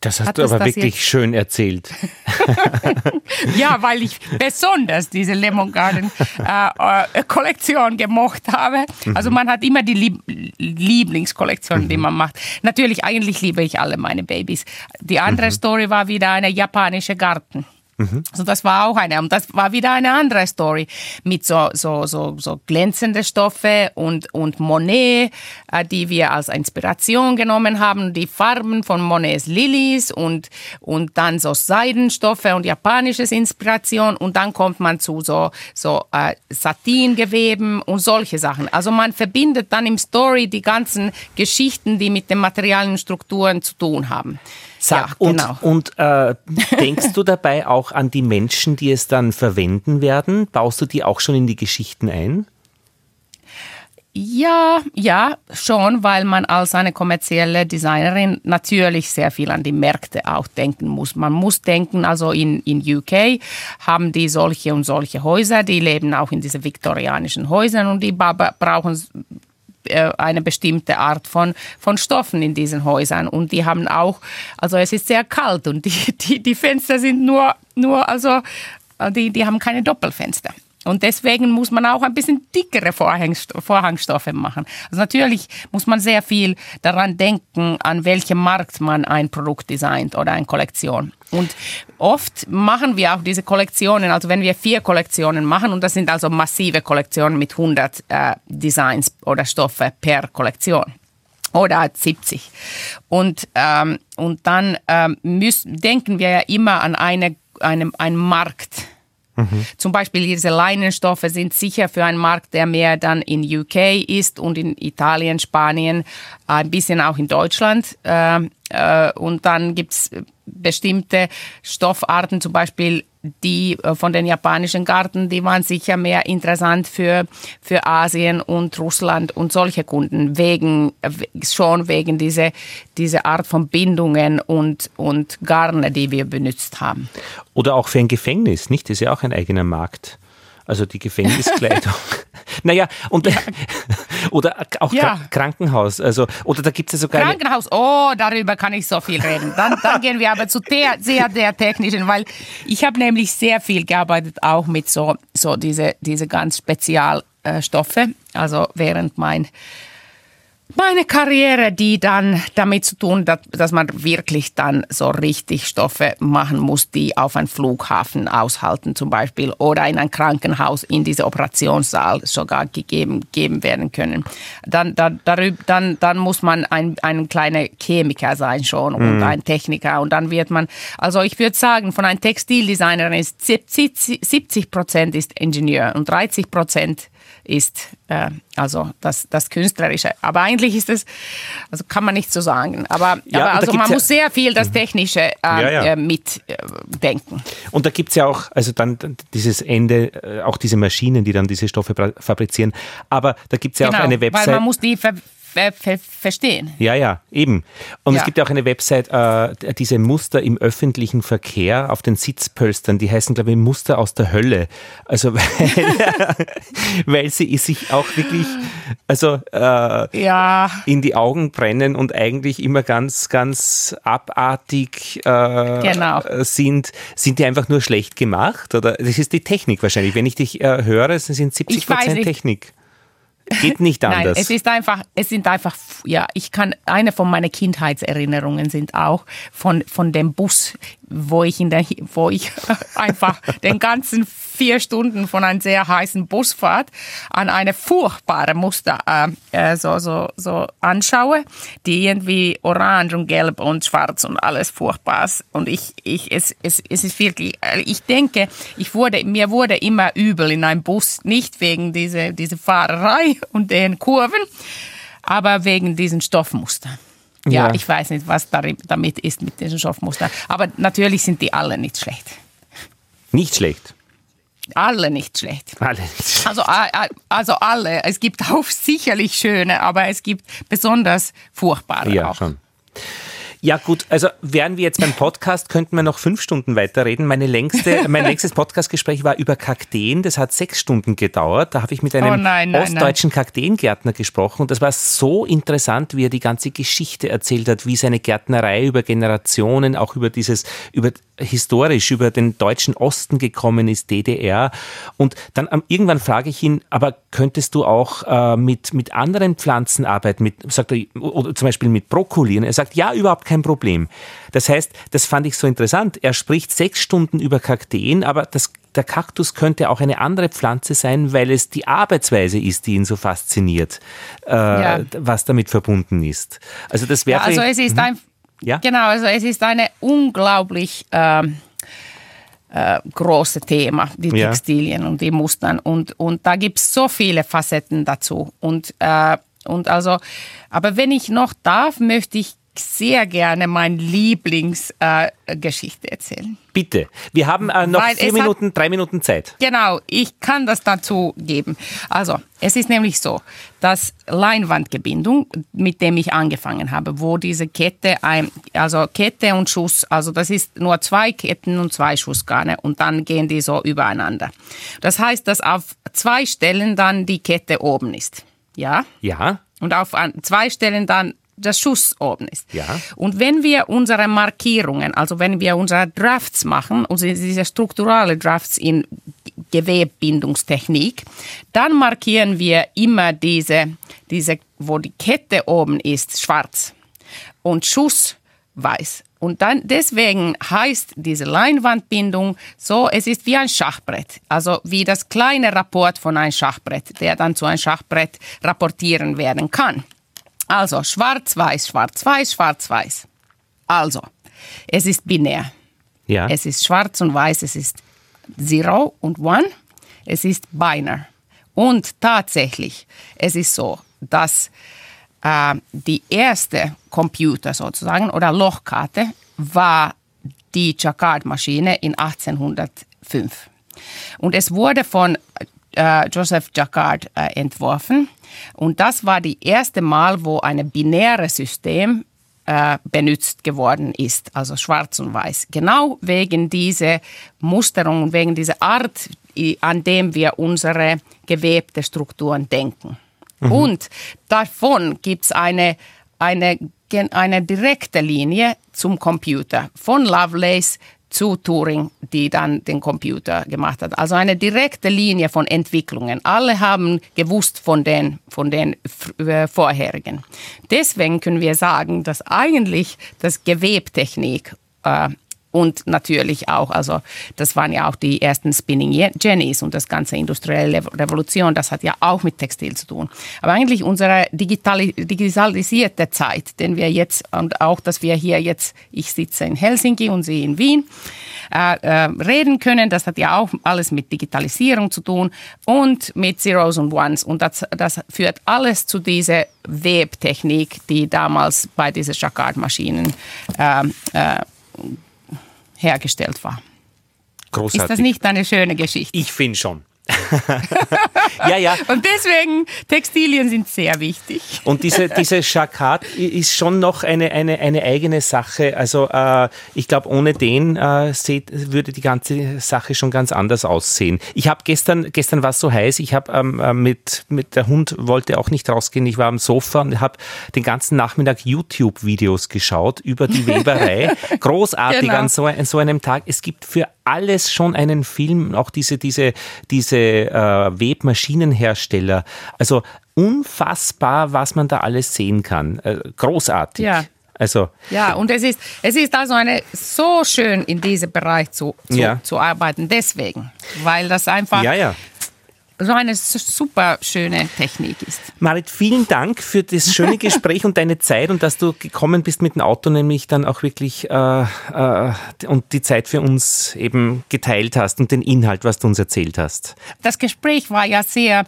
Das hast Hat du aber wirklich jetzt? schön erzählt. ja, weil ich besonders diese Lemon Garden äh, äh, Kollektion gemocht habe. Also mhm. man hat immer die Lieb Lieblingskollektion, mhm. die man macht. Natürlich, eigentlich liebe ich alle meine Babys. Die andere mhm. Story war wieder eine japanische Garten. Mhm. Also das war auch eine. Und das war wieder eine andere Story mit so, so, so, so glänzende Stoffe und, und Monet, äh, die wir als Inspiration genommen haben. Die Farben von Monets Lilies und, und dann so Seidenstoffe und japanisches Inspiration. Und dann kommt man zu so, so äh, Satingeweben und solche Sachen. Also man verbindet dann im Story die ganzen Geschichten, die mit den materialen Strukturen zu tun haben. Sag, ja, und, genau. und äh, denkst du dabei auch an die Menschen, die es dann verwenden werden? Baust du die auch schon in die Geschichten ein? Ja, ja, schon, weil man als eine kommerzielle Designerin natürlich sehr viel an die Märkte auch denken muss. Man muss denken, also in, in UK haben die solche und solche Häuser, die leben auch in diesen viktorianischen Häusern und die brauchen eine bestimmte Art von, von Stoffen in diesen Häusern. Und die haben auch, also es ist sehr kalt und die, die, die Fenster sind nur, nur also die, die haben keine Doppelfenster. Und deswegen muss man auch ein bisschen dickere Vorhangstoffe machen. Also natürlich muss man sehr viel daran denken, an welchem Markt man ein Produkt designt oder eine Kollektion. Und oft machen wir auch diese Kollektionen, also wenn wir vier Kollektionen machen, und das sind also massive Kollektionen mit 100 äh, Designs oder Stoffe per Kollektion oder 70. Und, ähm, und dann ähm, müssen, denken wir ja immer an eine, eine, einen Markt Mhm. Zum Beispiel diese Leinenstoffe sind sicher für einen Markt, der mehr dann in UK ist und in Italien, Spanien, ein bisschen auch in Deutschland. Äh, äh, und dann gibt es bestimmte Stoffarten, zum Beispiel die äh, von den japanischen Garten, die waren sicher mehr interessant für, für Asien und Russland und solche Kunden, wegen, schon wegen dieser diese Art von Bindungen und, und Garne, die wir benutzt haben. Oder auch für ein Gefängnis, nicht? Das ist ja auch ein eigener Markt. Also die Gefängniskleidung. naja, und ja. oder auch ja. Krankenhaus. Also, oder da gibt es ja sogar. Krankenhaus, oh, darüber kann ich so viel reden. Dann, dann gehen wir aber zu der sehr, sehr technischen, weil ich habe nämlich sehr viel gearbeitet, auch mit so, so diese, diese ganz Spezialstoffe. Also während mein meine Karriere, die dann damit zu tun, dass, dass man wirklich dann so richtig Stoffe machen muss, die auf einem Flughafen aushalten zum Beispiel oder in ein Krankenhaus in diese Operationssaal sogar gegeben geben werden können. Dann, dann, darüber, dann, dann muss man ein, ein kleiner Chemiker sein schon und mhm. ein Techniker und dann wird man, also ich würde sagen, von einem Textildesigner ist 70 Prozent ist Ingenieur und 30 Prozent ist äh, also das, das Künstlerische. Aber eigentlich ist es, also kann man nicht so sagen. Aber, ja, aber also man ja muss sehr viel das mhm. Technische äh, ja, äh, mitdenken. Und da gibt es ja auch, also dann dieses Ende, äh, auch diese Maschinen, die dann diese Stoffe fabrizieren. Aber da gibt es ja genau, auch eine Website. Weil man muss die ver ver ver verstehen. Ja, ja, eben. Und ja. es gibt ja auch eine Website, äh, diese Muster im öffentlichen Verkehr auf den Sitzpölstern, die heißen, glaube ich, Muster aus der Hölle. Also, weil, weil sie sich auch wirklich also, äh, ja. in die Augen brennen und eigentlich immer ganz, ganz abartig äh, genau. sind. Sind die einfach nur schlecht gemacht? Oder das ist die Technik wahrscheinlich. Wenn ich dich äh, höre, sind 70 Prozent Technik. Geht nicht anders. Nein, es ist einfach, es sind einfach, ja, ich kann, eine von meinen Kindheitserinnerungen sind auch von, von dem Bus, wo ich in der, wo ich einfach den ganzen vier Stunden von einer sehr heißen Busfahrt an eine furchtbare Muster äh, äh, so, so, so anschaue, die irgendwie orange und gelb und schwarz und alles furchtbar ist. Und ich, ich, es, es, es ist wirklich, äh, ich denke, ich wurde, mir wurde immer übel in einem Bus, nicht wegen dieser diese Fahrerei und den Kurven, aber wegen diesen Stoffmustern. Ja, ja, ich weiß nicht, was damit ist mit diesen Stoffmustern. Aber natürlich sind die alle nicht schlecht. Nicht schlecht. Alle nicht schlecht. Alle nicht schlecht. Also, also alle. Es gibt auch sicherlich schöne, aber es gibt besonders furchtbare ja, auch. Schon. Ja gut, also wären wir jetzt beim Podcast, könnten wir noch fünf Stunden weiterreden. Meine längste, mein längstes Podcastgespräch war über Kakteen. Das hat sechs Stunden gedauert. Da habe ich mit einem oh nein, nein, ostdeutschen nein. Kakteengärtner gesprochen und das war so interessant, wie er die ganze Geschichte erzählt hat, wie seine Gärtnerei über Generationen, auch über dieses, über historisch über den deutschen Osten gekommen ist, DDR. Und dann irgendwann frage ich ihn, aber könntest du auch äh, mit, mit anderen Pflanzen arbeiten, mit, sagt er, oder zum Beispiel mit Brokkoli? Und er sagt, ja, überhaupt kein Problem. Das heißt, das fand ich so interessant. Er spricht sechs Stunden über Kakteen, aber das, der Kaktus könnte auch eine andere Pflanze sein, weil es die Arbeitsweise ist, die ihn so fasziniert, äh, ja. was damit verbunden ist. Also das wäre. Ja, also es ist ein, ja? Genau, also es ist ein unglaublich ähm, äh, großes Thema, die ja. Textilien und die Mustern. Und, und da gibt es so viele Facetten dazu. Und, äh, und also, aber wenn ich noch darf, möchte ich sehr gerne meine Lieblingsgeschichte äh, erzählen. Bitte. Wir haben äh, noch Weil vier Minuten, hat, drei Minuten Zeit. Genau, ich kann das dazu geben. Also, es ist nämlich so, dass Leinwandgebindung, mit dem ich angefangen habe, wo diese Kette, ein, also Kette und Schuss, also das ist nur zwei Ketten und zwei Schussgarne und dann gehen die so übereinander. Das heißt, dass auf zwei Stellen dann die Kette oben ist. Ja? Ja. Und auf zwei Stellen dann das Schuss oben ist. Ja. Und wenn wir unsere Markierungen, also wenn wir unsere Drafts machen, also diese strukturale Drafts in Gewebbindungstechnik, dann markieren wir immer diese, diese, wo die Kette oben ist, schwarz und Schuss weiß. Und dann deswegen heißt diese Leinwandbindung so, es ist wie ein Schachbrett, also wie das kleine Rapport von einem Schachbrett, der dann zu einem Schachbrett rapportieren werden kann. Also schwarz-weiß, schwarz-weiß, schwarz-weiß. Also, es ist binär. Ja. Es ist schwarz und weiß, es ist Zero und One. Es ist binär. Und tatsächlich, es ist so, dass äh, die erste Computer sozusagen oder Lochkarte war die Jacquard-Maschine in 1805. Und es wurde von äh, Joseph Jacquard äh, entworfen. Und das war die erste Mal, wo ein binäres System äh, benutzt geworden ist, also schwarz und weiß. Genau wegen dieser Musterung und wegen dieser Art, an dem wir unsere gewebte Strukturen denken. Mhm. Und davon gibt es eine, eine, eine direkte Linie zum Computer von Lovelace zu Turing, die dann den Computer gemacht hat. Also eine direkte Linie von Entwicklungen. Alle haben gewusst von den, von den äh, vorherigen. Deswegen können wir sagen, dass eigentlich das Gewebtechnik äh, und natürlich auch, also das waren ja auch die ersten Spinning Jennies und das ganze industrielle Revolution, das hat ja auch mit Textil zu tun. Aber eigentlich unsere digitali digitalisierte Zeit, den wir jetzt und auch, dass wir hier jetzt, ich sitze in Helsinki und Sie in Wien, äh, äh, reden können, das hat ja auch alles mit Digitalisierung zu tun und mit Zeros und Ones und das, das führt alles zu dieser Webtechnik, die damals bei diesen Jacquard-Maschinen äh, äh, hergestellt war. Großartig. Ist das nicht eine schöne Geschichte? Ich finde schon. ja, ja. Und deswegen, Textilien sind sehr wichtig. Und diese, diese Jacquard ist schon noch eine, eine, eine eigene Sache. Also äh, ich glaube, ohne den äh, seht, würde die ganze Sache schon ganz anders aussehen. Ich habe gestern, gestern war es so heiß, ich habe ähm, äh, mit, mit der Hund wollte auch nicht rausgehen, ich war am Sofa und habe den ganzen Nachmittag YouTube-Videos geschaut über die Weberei. Großartig genau. an, so, an so einem Tag. Es gibt für alles schon einen Film, auch diese, diese, diese äh, Webmaschinenhersteller. Also unfassbar, was man da alles sehen kann. Äh, großartig. Ja. Also, ja, und es ist, es ist also eine, so schön in diesem Bereich zu, zu, ja. zu arbeiten, deswegen, weil das einfach ja, ja so eine super schöne Technik ist. Marit, vielen Dank für das schöne Gespräch und deine Zeit und dass du gekommen bist mit dem Auto, nämlich dann auch wirklich äh, äh, und die Zeit für uns eben geteilt hast und den Inhalt, was du uns erzählt hast. Das Gespräch war ja sehr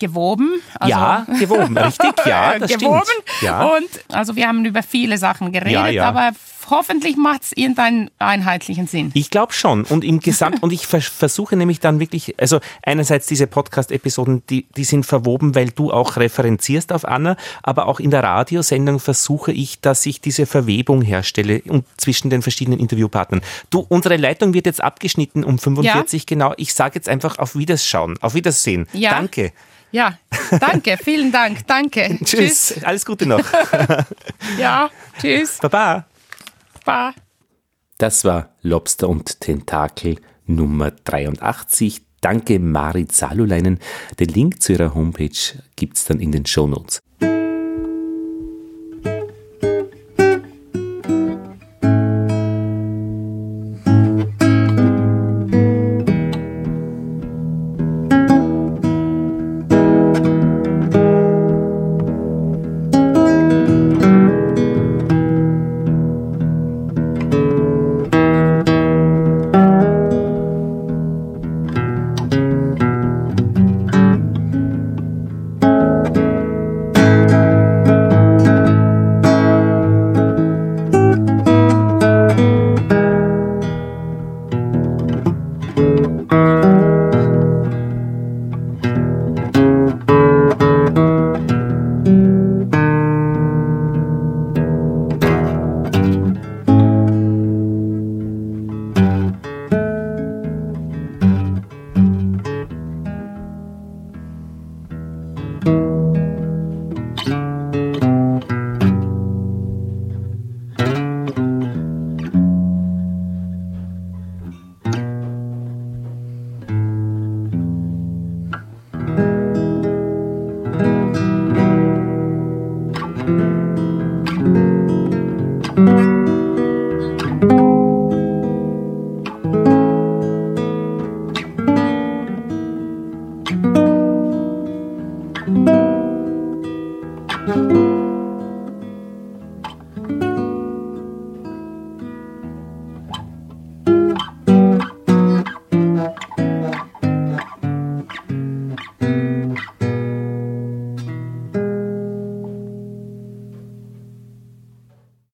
gewoben. Also ja, gewoben, richtig, ja, das gewoben. stimmt. Ja. Und also wir haben über viele Sachen geredet, ja, ja. aber hoffentlich macht es irgendeinen einheitlichen Sinn. Ich glaube schon. Und im Gesamt, und ich vers versuche nämlich dann wirklich, also einerseits diese Podcast-Episoden, die, die sind verwoben, weil du auch referenzierst auf Anna, aber auch in der Radiosendung versuche ich, dass ich diese Verwebung herstelle und zwischen den verschiedenen Interviewpartnern. Du, unsere Leitung wird jetzt abgeschnitten um 45 ja. genau. Ich sage jetzt einfach auf Wiederschauen, auf Wiedersehen. Ja. Danke. Ja, danke, vielen Dank, danke. tschüss. tschüss. Alles Gute noch. ja, tschüss. Baba. Baba. Das war Lobster und Tentakel Nummer 83. Danke Marit Salulainen. Den Link zu ihrer Homepage gibt es dann in den Show Notes.